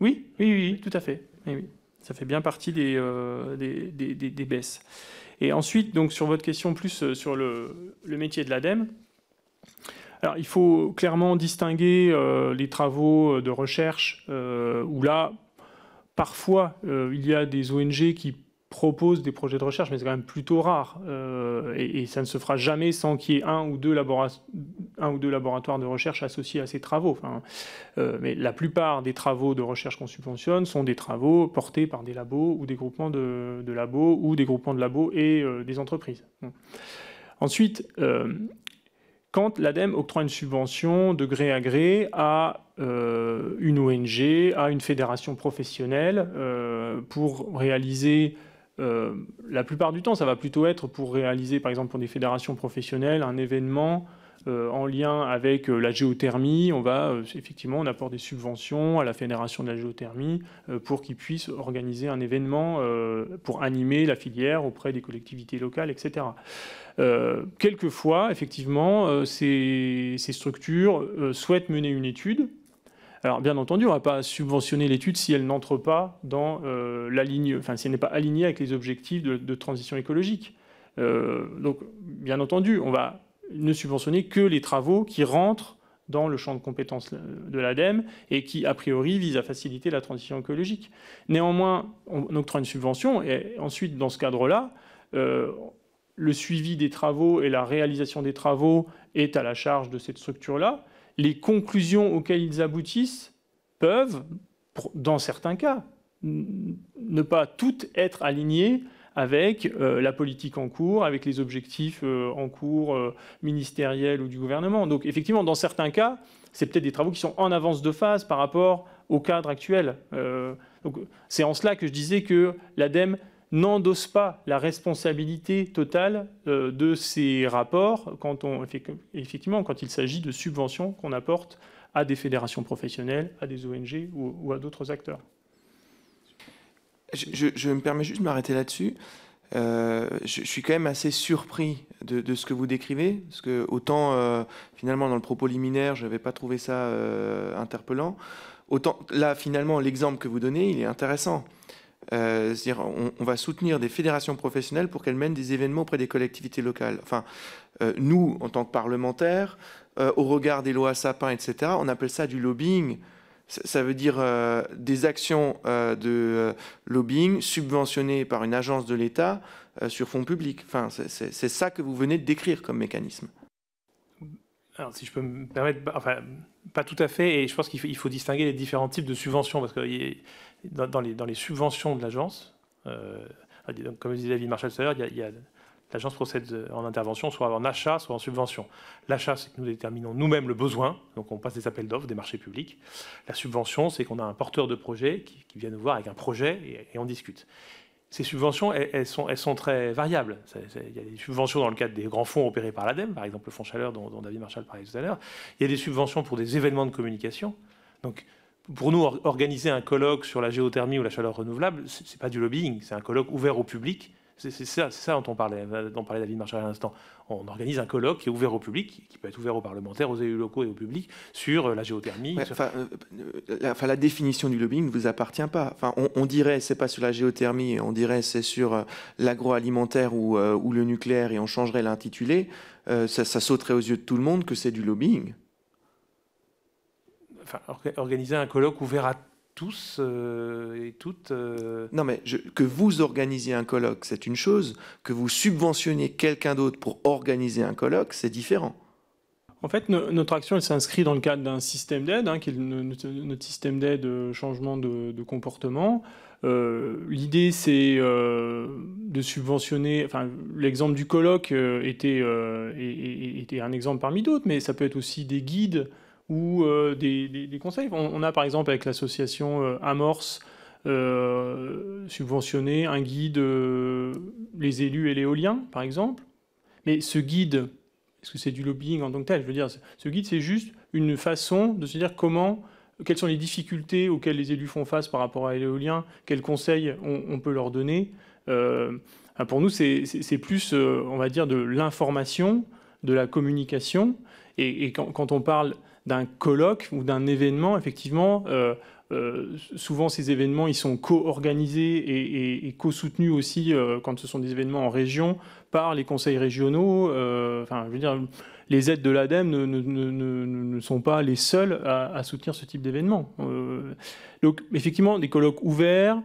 S2: Oui, oui, oui, tout à fait. Ça fait bien partie euh, des, baisses. Et ensuite, donc, sur votre question plus euh, sur le, métier de l'ADEME, alors, il faut clairement distinguer euh, les travaux de recherche où là, parfois, il y a des ONG qui propose des projets de recherche, mais c'est quand même plutôt rare. Euh, et, ça ne se fera jamais sans qu'il y ait un ou, deux un ou deux laboratoires de recherche associés à ces travaux. Enfin, euh, mais la plupart des travaux de recherche qu'on subventionne sont des travaux portés par des labos ou des groupements de, labos ou des groupements de labos et euh, des entreprises. Ensuite, quand l'ADEME octroie une subvention de gré à gré à une ONG, à une fédération professionnelle pour réaliser euh, la plupart du temps, ça va plutôt être pour réaliser, par exemple, pour des fédérations professionnelles, un événement euh, en lien avec euh, la géothermie. On va effectivement, on apporte des subventions à la fédération de la géothermie pour qu'ils puissent organiser un événement pour animer la filière auprès des collectivités locales, etc. quelquefois, effectivement, ces, structures souhaitent mener une étude alors, bien entendu, on ne va pas subventionner l'étude si elle n'entre pas dans euh, la ligne, enfin, si elle n'est pas alignée avec les objectifs de, transition écologique. Euh, donc, bien entendu, on va ne subventionner que les travaux qui rentrent dans le champ de compétences de l'ADEME et qui, a priori, visent à faciliter la transition écologique. Néanmoins, on octroie une subvention et ensuite, dans ce cadre-là, euh, le suivi des travaux et la réalisation des travaux est à la charge de cette structure-là les conclusions auxquelles ils aboutissent peuvent, dans certains cas, ne pas toutes être alignées avec euh, la politique en cours, avec les objectifs euh, en cours euh, ministériels ou du gouvernement. Donc effectivement, dans certains cas, c'est peut-être des travaux qui sont en avance de phase par rapport au cadre actuel. c'est en cela que je disais que l'ADEME n'endosse pas la responsabilité totale euh, de ces rapports quand on, effectivement quand il s'agit de subventions qu'on apporte à des fédérations professionnelles, à des ONG ou, à d'autres acteurs.
S1: Je, me permets juste de m'arrêter là-dessus. Euh, je, suis quand même assez surpris de, ce que vous décrivez, parce que autant euh, finalement dans le propos liminaire, je n'avais pas trouvé ça interpellant, autant là finalement l'exemple que vous donnez, il est intéressant. Euh, c'est-à-dire, on, va soutenir des fédérations professionnelles pour qu'elles mènent des événements auprès des collectivités locales. Enfin, euh, nous, en tant que parlementaires, euh, au regard des lois Sapin, etc., on appelle ça du lobbying. Ça, veut dire des actions de lobbying subventionnées par une agence de l'État sur fonds publics. Enfin, c'est ça que vous venez de décrire comme mécanisme.
S3: Alors, si je peux me permettre, enfin, pas tout à fait, et je pense qu'il faut, distinguer les différents types de subventions, parce que dans, les, subventions de l'agence, euh, comme disait David Marshall tout à l'heure, l'agence procède en intervention soit en achat, soit en subvention. L'achat, c'est que nous déterminons nous-mêmes le besoin, donc on passe des appels d'offres, des marchés publics. La subvention, c'est qu'on a un porteur de projet qui, vient nous voir avec un projet et, on discute. Ces subventions, elles, sont, très variables. Il y a des subventions dans le cadre des grands fonds opérés par l'ADEME, par exemple le fonds chaleur dont, dont David Marshall parlait tout à l'heure. Il y a des subventions pour des événements de communication. Donc, pour nous, organiser un colloque sur la géothermie ou la chaleur renouvelable, ce n'est pas du lobbying, c'est un colloque ouvert au public. C'est ça, ça, dont on parlait, dont parlait David Marchal à l'instant. On organise un colloque qui est ouvert au public, qui peut être ouvert aux parlementaires, aux élus locaux et au public, sur euh, la géothermie.
S1: Euh, la, enfin, la, définition du lobbying ne vous appartient pas. Enfin, on, on dirait c'est pas sur la géothermie, on dirait c'est sur euh, l'agroalimentaire ou, ou, le nucléaire et on changerait l'intitulé. ça, ça sauterait aux yeux de tout le monde que c'est du lobbying
S3: organiser un colloque ouvert à tous euh, et toutes. Euh.
S1: Non, mais que vous organisiez un colloque, c'est une chose. Que vous subventionniez quelqu'un d'autre pour organiser un colloque, c'est différent.
S2: En fait, notre action elle s'inscrit dans le cadre d'un système d'aide, hein, qui est notre, système d'aide euh, changement de, comportement. L'idée, c'est de subventionner. Enfin, l'exemple du colloque était, était, un exemple parmi d'autres, mais ça peut être aussi des guides ou euh, des, conseils. On, a par exemple avec l'association euh, Amorce euh, subventionné un guide les élus et l'éolien, par exemple. Mais ce guide, est-ce que c'est du lobbying en tant que tel? Je veux dire, ce guide, c'est juste une façon de se dire comment, quelles sont les difficultés auxquelles les élus font face par rapport à l'éolien, quels conseils on, peut leur donner. pour nous, c'est plus, on va dire, de l'information, de la communication. Et, quand, on parle d'un colloque ou d'un événement, effectivement, euh, euh, souvent ces événements ils sont co-organisés et, co-soutenus aussi euh, quand ce sont des événements en région par les conseils régionaux. enfin, je veux dire, les aides de l'ADEME ne, ne, sont pas les seuls à, soutenir ce type d'événement. donc, effectivement, des colloques ouverts.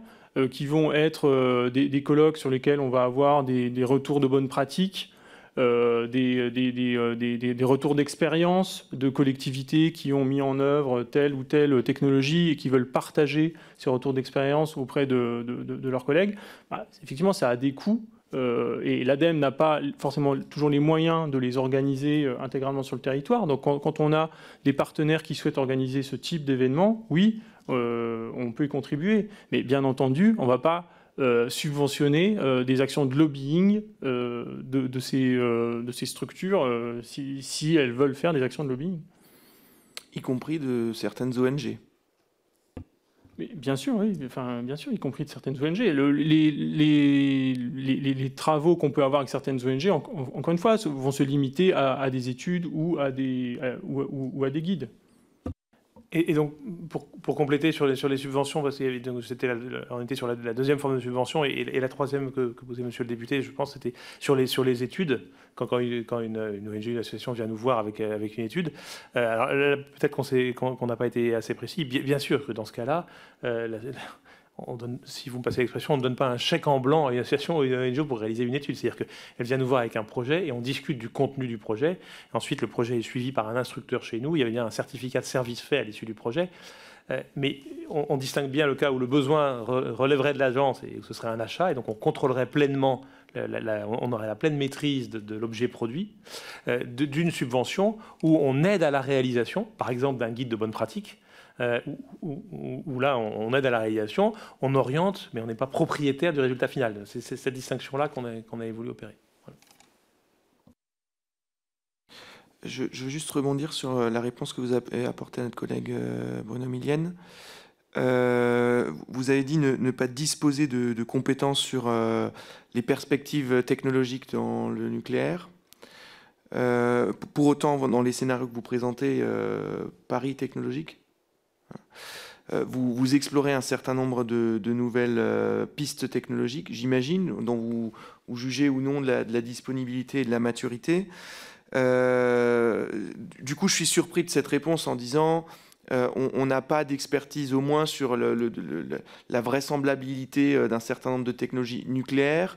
S2: qui vont être des, colloques sur lesquels on va avoir des retours de bonnes pratiques, euh, des, des, retours d'expérience de collectivités qui ont mis en œuvre telle ou telle technologie et qui veulent partager ces retours d'expérience auprès de, leurs collègues, bah, effectivement, ça a des coûts. Euh, et l'ADEME n'a pas forcément toujours les moyens de les organiser euh, intégralement sur le territoire. Donc quand, on a des partenaires qui souhaitent organiser ce type d'événement, oui, on peut y contribuer. Mais bien entendu, on ne va pas euh, subventionner euh, des actions de lobbying euh, de, ces, de, ces, structures si, si, elles veulent faire des actions de lobbying.
S1: Y compris de certaines ONG.
S2: Mais bien sûr, oui, enfin, bien sûr, y compris de certaines ONG. les, les, les, travaux qu'on peut avoir avec certaines ONG, encore une fois, vont se limiter à, des études ou à des, ou à des guides.
S3: Et, donc, pour, compléter sur les, sur les subventions, parce c'était on était sur la, deuxième forme de subvention, et, la troisième que, posait Monsieur le député, je pense, c'était sur les, sur les études. Quand, quand une, ONG, une association vient nous voir avec, avec une étude, euh, alors peut-être qu'on n'a pas été assez précis. Bien, sûr que dans ce cas-là, euh, si vous me passez l'expression, on ne donne pas un chèque en blanc à une association ou à une ONG pour réaliser une étude. C'est-à-dire qu'elle vient nous voir avec un projet et on discute du contenu du projet. ensuite, le projet est suivi par un instructeur chez nous. Il y a bien un certificat de service fait à l'issue du projet. Euh, mais on, distingue bien le cas où le besoin relèverait de l'agence et où ce serait un achat, et donc on contrôlerait pleinement, on aurait la pleine maîtrise de, l'objet produit, euh, d'une subvention où on aide à la réalisation, par exemple d'un guide de bonne pratique, euh, où, là, on, aide à la réalisation, on oriente, mais on n'est pas propriétaire du résultat final. C'est cette distinction-là qu'on a, voulu opérer.
S1: Je, veux juste rebondir sur euh, la réponse que vous avez apportée à notre collègue euh, Bruno Milienne. vous avez dit ne, pas disposer de, compétences sur les perspectives technologiques dans le nucléaire. pour autant, dans les scénarios que vous présentez, Paris technologique euh, vous, vous, explorez un certain nombre de, nouvelles euh, pistes technologiques, j'imagine, dont vous, jugez ou non de la, disponibilité et de la maturité. Euh, du coup, je suis surpris de cette réponse en disant on n'a pas d'expertise au moins sur la vraisemblabilité d'un certain nombre de technologies nucléaires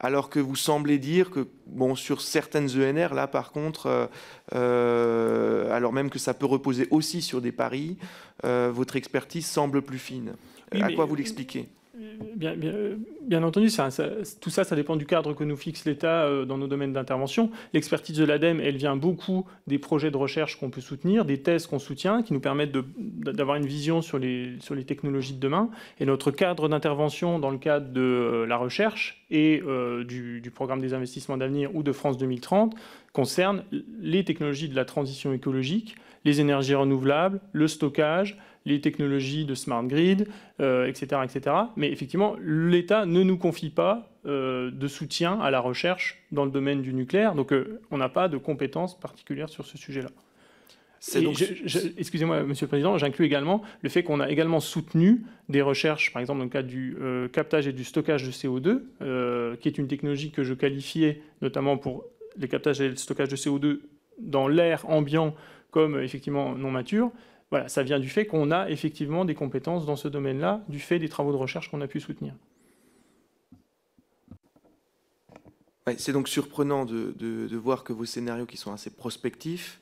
S1: alors que vous semblez dire que, bon, sur certaines ENR, là, par contre, euh, euh, alors même que ça peut reposer aussi sur des paris, euh, votre expertise semble plus fine. à quoi vous l'expliquez?
S2: Bien, entendu, tout ça, ça dépend du cadre que nous fixe l'État euh, dans nos domaines d'intervention. L'expertise de l'ADEME, elle vient beaucoup des projets de recherche qu'on peut soutenir, des thèses qu'on soutient, qui nous permettent d'avoir une vision sur les, technologies de demain. Et notre cadre d'intervention dans le cadre de euh, la recherche et euh, du programme des investissements d'avenir ou de France 2030 concerne les technologies de la transition écologique, les énergies renouvelables, le stockage, les technologies de smart grid, etc., euh, etc. Mais effectivement, l'État ne nous confie pas euh, de soutien à la recherche dans le domaine du nucléaire, donc euh, on n'a pas de compétences particulières sur ce sujet-là. Excusez-moi, Monsieur le Président, j'inclus également le fait qu'on a également soutenu des recherches, par exemple dans le cadre du captage et du stockage de CO2, qui est une technologie que je qualifiais notamment pour les captages et le stockage de CO2 dans l'air ambiant comme effectivement non mature. Voilà, ça vient du fait qu'on a effectivement des compétences dans ce domaine-là, du fait des travaux de recherche qu'on a pu soutenir.
S1: c'est donc surprenant de, voir que vos scénarios, qui sont assez prospectifs,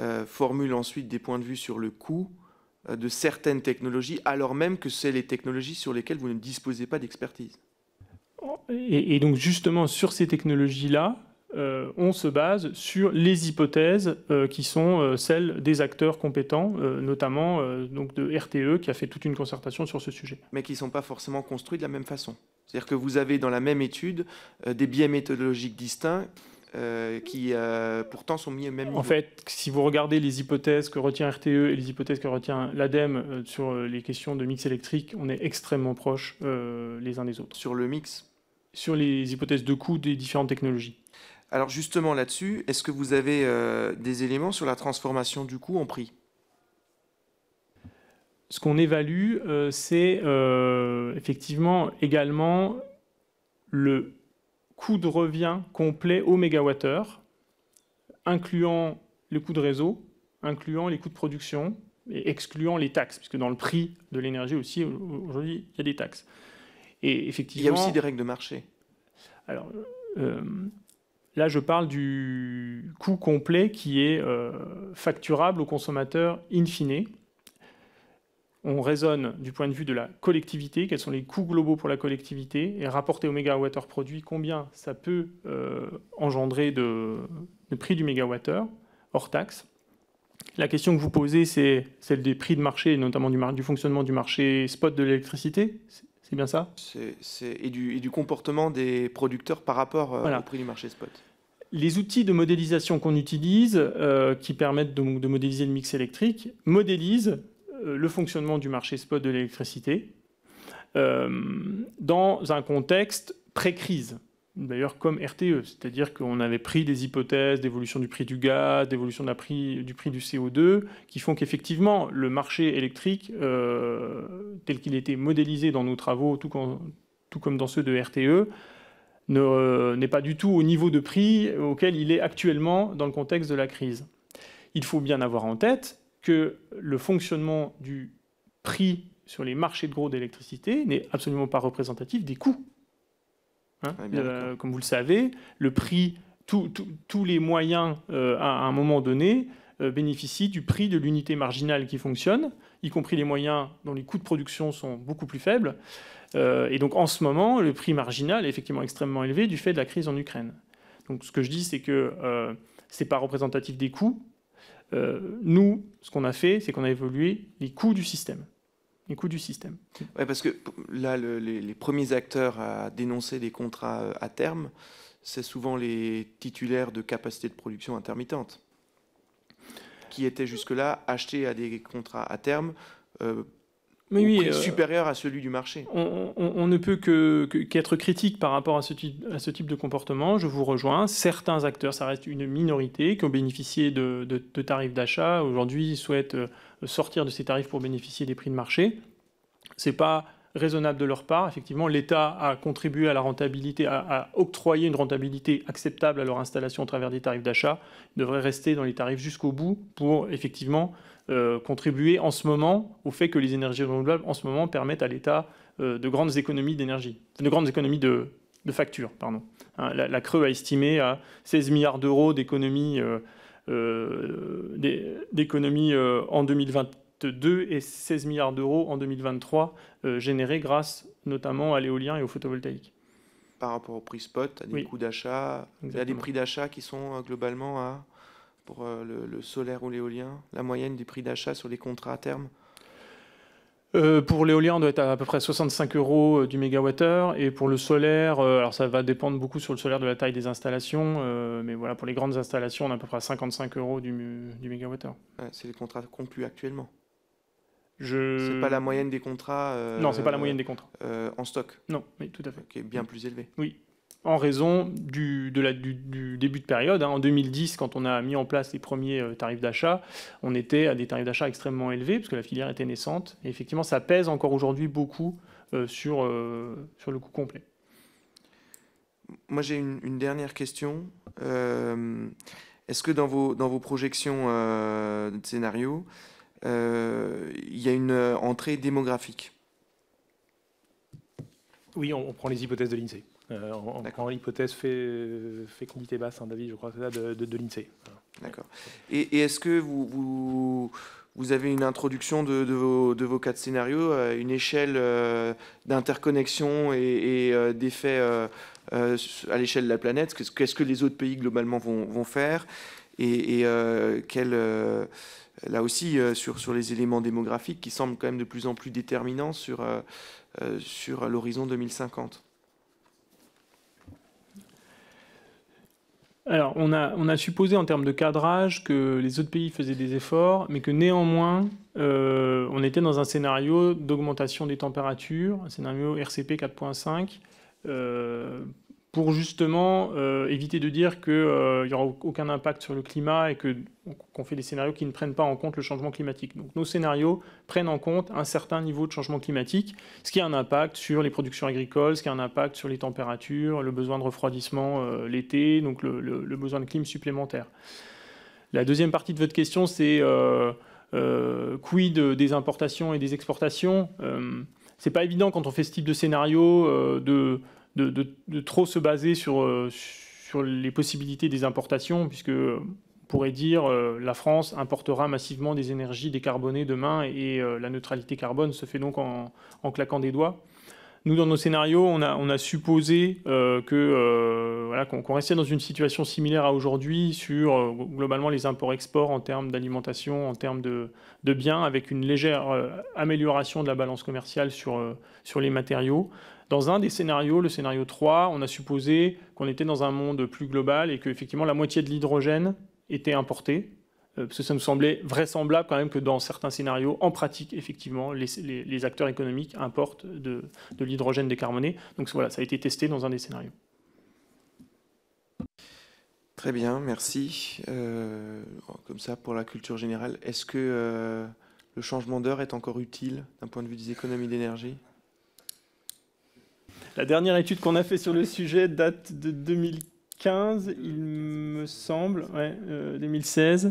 S1: euh, formulent ensuite des points de vue sur le coût euh, de certaines technologies, alors même que c'est les technologies sur lesquelles vous ne disposez pas d'expertise.
S2: et, donc justement, sur ces technologies-là, euh, on se base sur les hypothèses euh, qui sont euh, celles des acteurs compétents, notamment donc de RTE qui a fait toute une concertation sur ce sujet.
S1: Mais qui ne sont pas forcément construits de la même façon. C'est-à-dire que vous avez dans la même étude des biais méthodologiques distincts qui pourtant sont mis au même niveau.
S2: En fait, si vous regardez les hypothèses que retient RTE et les hypothèses que retient l'ADEME sur les questions de mix électrique, on est extrêmement proches les uns des autres.
S1: Sur le mix?
S2: Sur les hypothèses de coût des différentes technologies.
S1: Alors justement là-dessus, est-ce que vous avez euh, des éléments sur la transformation du coût en prix?
S2: Ce qu'on évalue, euh, c'est euh, effectivement également le coût de revient complet au mégawattheure, incluant le coût de réseau, incluant les coûts de production et excluant les taxes, puisque dans le prix de l'énergie aussi, aujourd'hui, il y a des taxes. Et effectivement,
S1: Il y a aussi des règles de marché.
S2: Alors, là, je parle du coût complet qui est euh, facturable au consommateur in fine. On raisonne du point de vue de la collectivité, quels sont les coûts globaux pour la collectivité, et rapporté au mégawattheure produit, combien ça peut euh, engendrer de, prix du mégawattheure hors taxe. La question que vous posez, c'est celle des prix de marché, notamment du fonctionnement du marché spot de l'électricité. C'est- bien ça
S1: et, du, et du comportement des producteurs par rapport euh,
S2: Voilà.
S1: au prix du marché spot.
S2: Les outils de modélisation qu'on utilise, euh, qui permettent de, de modéliser le mix électrique, modélisent euh, le fonctionnement du marché spot de l'électricité euh, dans un contexte pré-crise. D'ailleurs, comme RTE, c'est-à-dire qu'on avait pris des hypothèses d'évolution du prix du gaz, d'évolution du prix du CO2, qui font qu'effectivement, le marché électrique, euh, tel qu'il était modélisé dans nos travaux, tout, com- tout comme dans ceux de RTE, euh, n'est pas du tout au niveau de prix auquel il est actuellement dans le contexte de la crise. Il faut bien avoir en tête que le fonctionnement du prix sur les marchés de gros d'électricité n'est absolument pas représentatif des coûts. Hein, euh, comme vous le savez, le prix, tout- tout- tous les moyens euh, à, à un moment donné euh, bénéficient du prix de l'unité marginale qui fonctionne, y compris les moyens dont les coûts de production sont beaucoup plus faibles. Euh, et donc en ce moment, le prix marginal est effectivement extrêmement élevé du fait de la crise en Ukraine. Donc ce que je dis, c'est que ce n'est pas représentatif des coûts. Nous, ce qu'on a fait, c'est qu'on a évolué les coûts du système. Les coûts du système.
S1: Parce que là, le- les, les premiers acteurs à dénoncer des contrats euh, à terme, c'est souvent les titulaires de capacités de production intermittentes, qui étaient jusque-là achetés à des contrats à terme euh,
S2: Mais oui, euh,
S1: supérieur à celui du marché.
S2: on, on- on ne peut que- qu'être critique par rapport à ce, type, à ce type de comportement. Je vous rejoins. Certains acteurs, ça reste une minorité, qui ont bénéficié de, de- de tarifs d'achat. Aujourd'hui, ils souhaitent euh, sortir de ces tarifs pour bénéficier des prix de marché. C'est pas raisonnable de leur part. Effectivement, l'État a contribué à la rentabilité, a, octroyé une rentabilité acceptable à leur installation au travers des tarifs d'achat. Ils devraient rester dans les tarifs jusqu'au bout pour effectivement euh, contribuer en ce moment au fait que les énergies renouvelables en ce moment permettent à l'État euh, de grandes économies d'énergie, de grandes économies de, de facture. Pardon. Hein, la, Creux a estimé à 16 milliards d'euros d'économies euh, d'économies, euh, en 2022 et 16 milliards d'euros en 2023 euh, générés grâce notamment à l'éolien et au photovoltaïque.
S1: Par rapport au prix spot, à des
S2: Oui.
S1: coûts d'achat, a des prix d'achat qui sont euh, globalement à, pour euh, le, le solaire ou l'éolien, la moyenne des prix d'achat sur les contrats à terme.
S2: Euh, pour l'éolien, on doit être à, à peu près 65 euros euh, du mégawattheure. Et pour le solaire, euh, alors ça va dépendre beaucoup sur le solaire de la taille des installations. euh, mais voilà, pour les grandes installations, on est à peu près à 55 euros du, du mégawattheure.
S1: Ouais, c'est les contrats conclus actuellement.
S2: Je...
S1: C'est pas la moyenne des contrats
S2: Non, c'est pas la moyenne des contrats.
S1: en stock,
S2: Non, oui, tout à fait.
S1: qui est bien plus élevée.
S2: En raison du, de la- du, du début de période. hein. En 2010, quand on a mis en place les premiers euh, tarifs d'achat, on était à des tarifs d'achat extrêmement élevés, parce que la filière était naissante. Et effectivement, ça pèse encore aujourd'hui beaucoup euh, sur, euh, sur le coût complet.
S1: Moi, j'ai une, une dernière question. Euh, Est-ce que dans vos, dans vos projections euh, de scénario, euh, il y a une entrée démographique?
S3: Oui, on, on prend les hypothèses de l'INSEE. Euh,
S1: D'accord.
S3: prend l'hypothèse fé- fécondité basse, hein, David, je crois, c'est ça, de, de, de l'INSEE.
S1: D'accord. Et, et est-ce que vous, vous, vous avez une introduction de, de vos, quatre scénarios, une échelle euh, d'interconnexion et, et, euh, euh, à l'échelle de la planète? Qu'est-ce que les autres pays globalement vont, vont faire? Et, et, euh, quel, là aussi, sur, sur les éléments démographiques qui semblent quand même de plus en plus déterminants sur, sur l'horizon 2050
S2: Alors, on a, supposé en termes de cadrage que les autres pays faisaient des efforts, mais que néanmoins, euh, on était dans un scénario d'augmentation des températures, un scénario RCP 4.5, euh, pour justement euh, éviter de dire qu'il n'y aura aucun impact sur le climat et qu'on fait des scénarios qui ne prennent pas en compte le changement climatique. Donc nos scénarios prennent en compte un certain niveau de changement climatique, ce qui a un impact sur les productions agricoles, ce qui a un impact sur les températures, le besoin de refroidissement euh, l'été, donc le, besoin de clim supplémentaire. La deuxième partie de votre question, c'est euh, euh, quid des importations et des exportations? Euh, c'est pas évident quand on fait ce type de scénario de, de, trop se baser sur, sur les possibilités des importations, puisque pourrait dire euh, la France importera massivement des énergies décarbonées demain et euh, la neutralité carbone se fait donc en, claquant des doigts. Nous, dans nos scénarios, on a, on supposé euh, que voilà, qu'on restait dans une situation similaire à aujourd'hui sur globalement les imports-exports en termes d'alimentation, en termes de, de, biens, avec une légère amélioration de la balance commerciale sur, sur les matériaux. Dans un des scénarios, le scénario 3, on a supposé qu'on était dans un monde plus global et qu'effectivement la moitié de l'hydrogène était importé, euh, parce que ça nous semblait vraisemblable quand même que dans certains scénarios, en pratique, effectivement, les, acteurs économiques importent de, l'hydrogène décarboné. Donc voilà, ça a été testé dans un des scénarios.
S1: Très bien, merci. Euh, comme ça, pour la culture générale, est-ce que euh, le changement d'heure est encore utile d'un point de vue des économies d'énergie?
S2: La dernière étude qu'on a fait sur le sujet date de 2015. 2015, il me semble, 2016.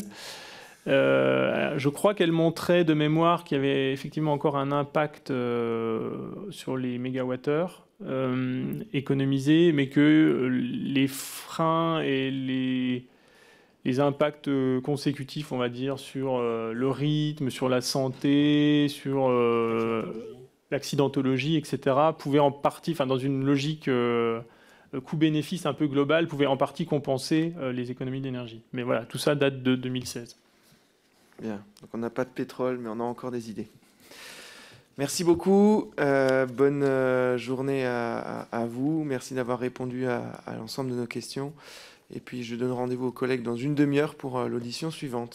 S2: Euh, euh, je crois qu'elle montrait de mémoire qu'il y avait effectivement encore un impact euh, sur les mégawattheures économisés, mais que les freins et les impacts consécutifs, on va dire, sur le rythme, sur la santé, sur l'accidentologie, etc., pouvaient en partie, enfin dans une logique coût-bénéfice un peu global pouvait en partie compenser euh, les économies d'énergie. Mais voilà, tout ça date de 2016.
S1: Bien, donc on n'a pas de pétrole, mais on a encore des idées. Merci beaucoup, euh, bonne euh, journée à, vous, merci d'avoir répondu à l'ensemble de nos questions. Et puis je donne rendez-vous aux collègues dans une demi-heure pour l'audition suivante.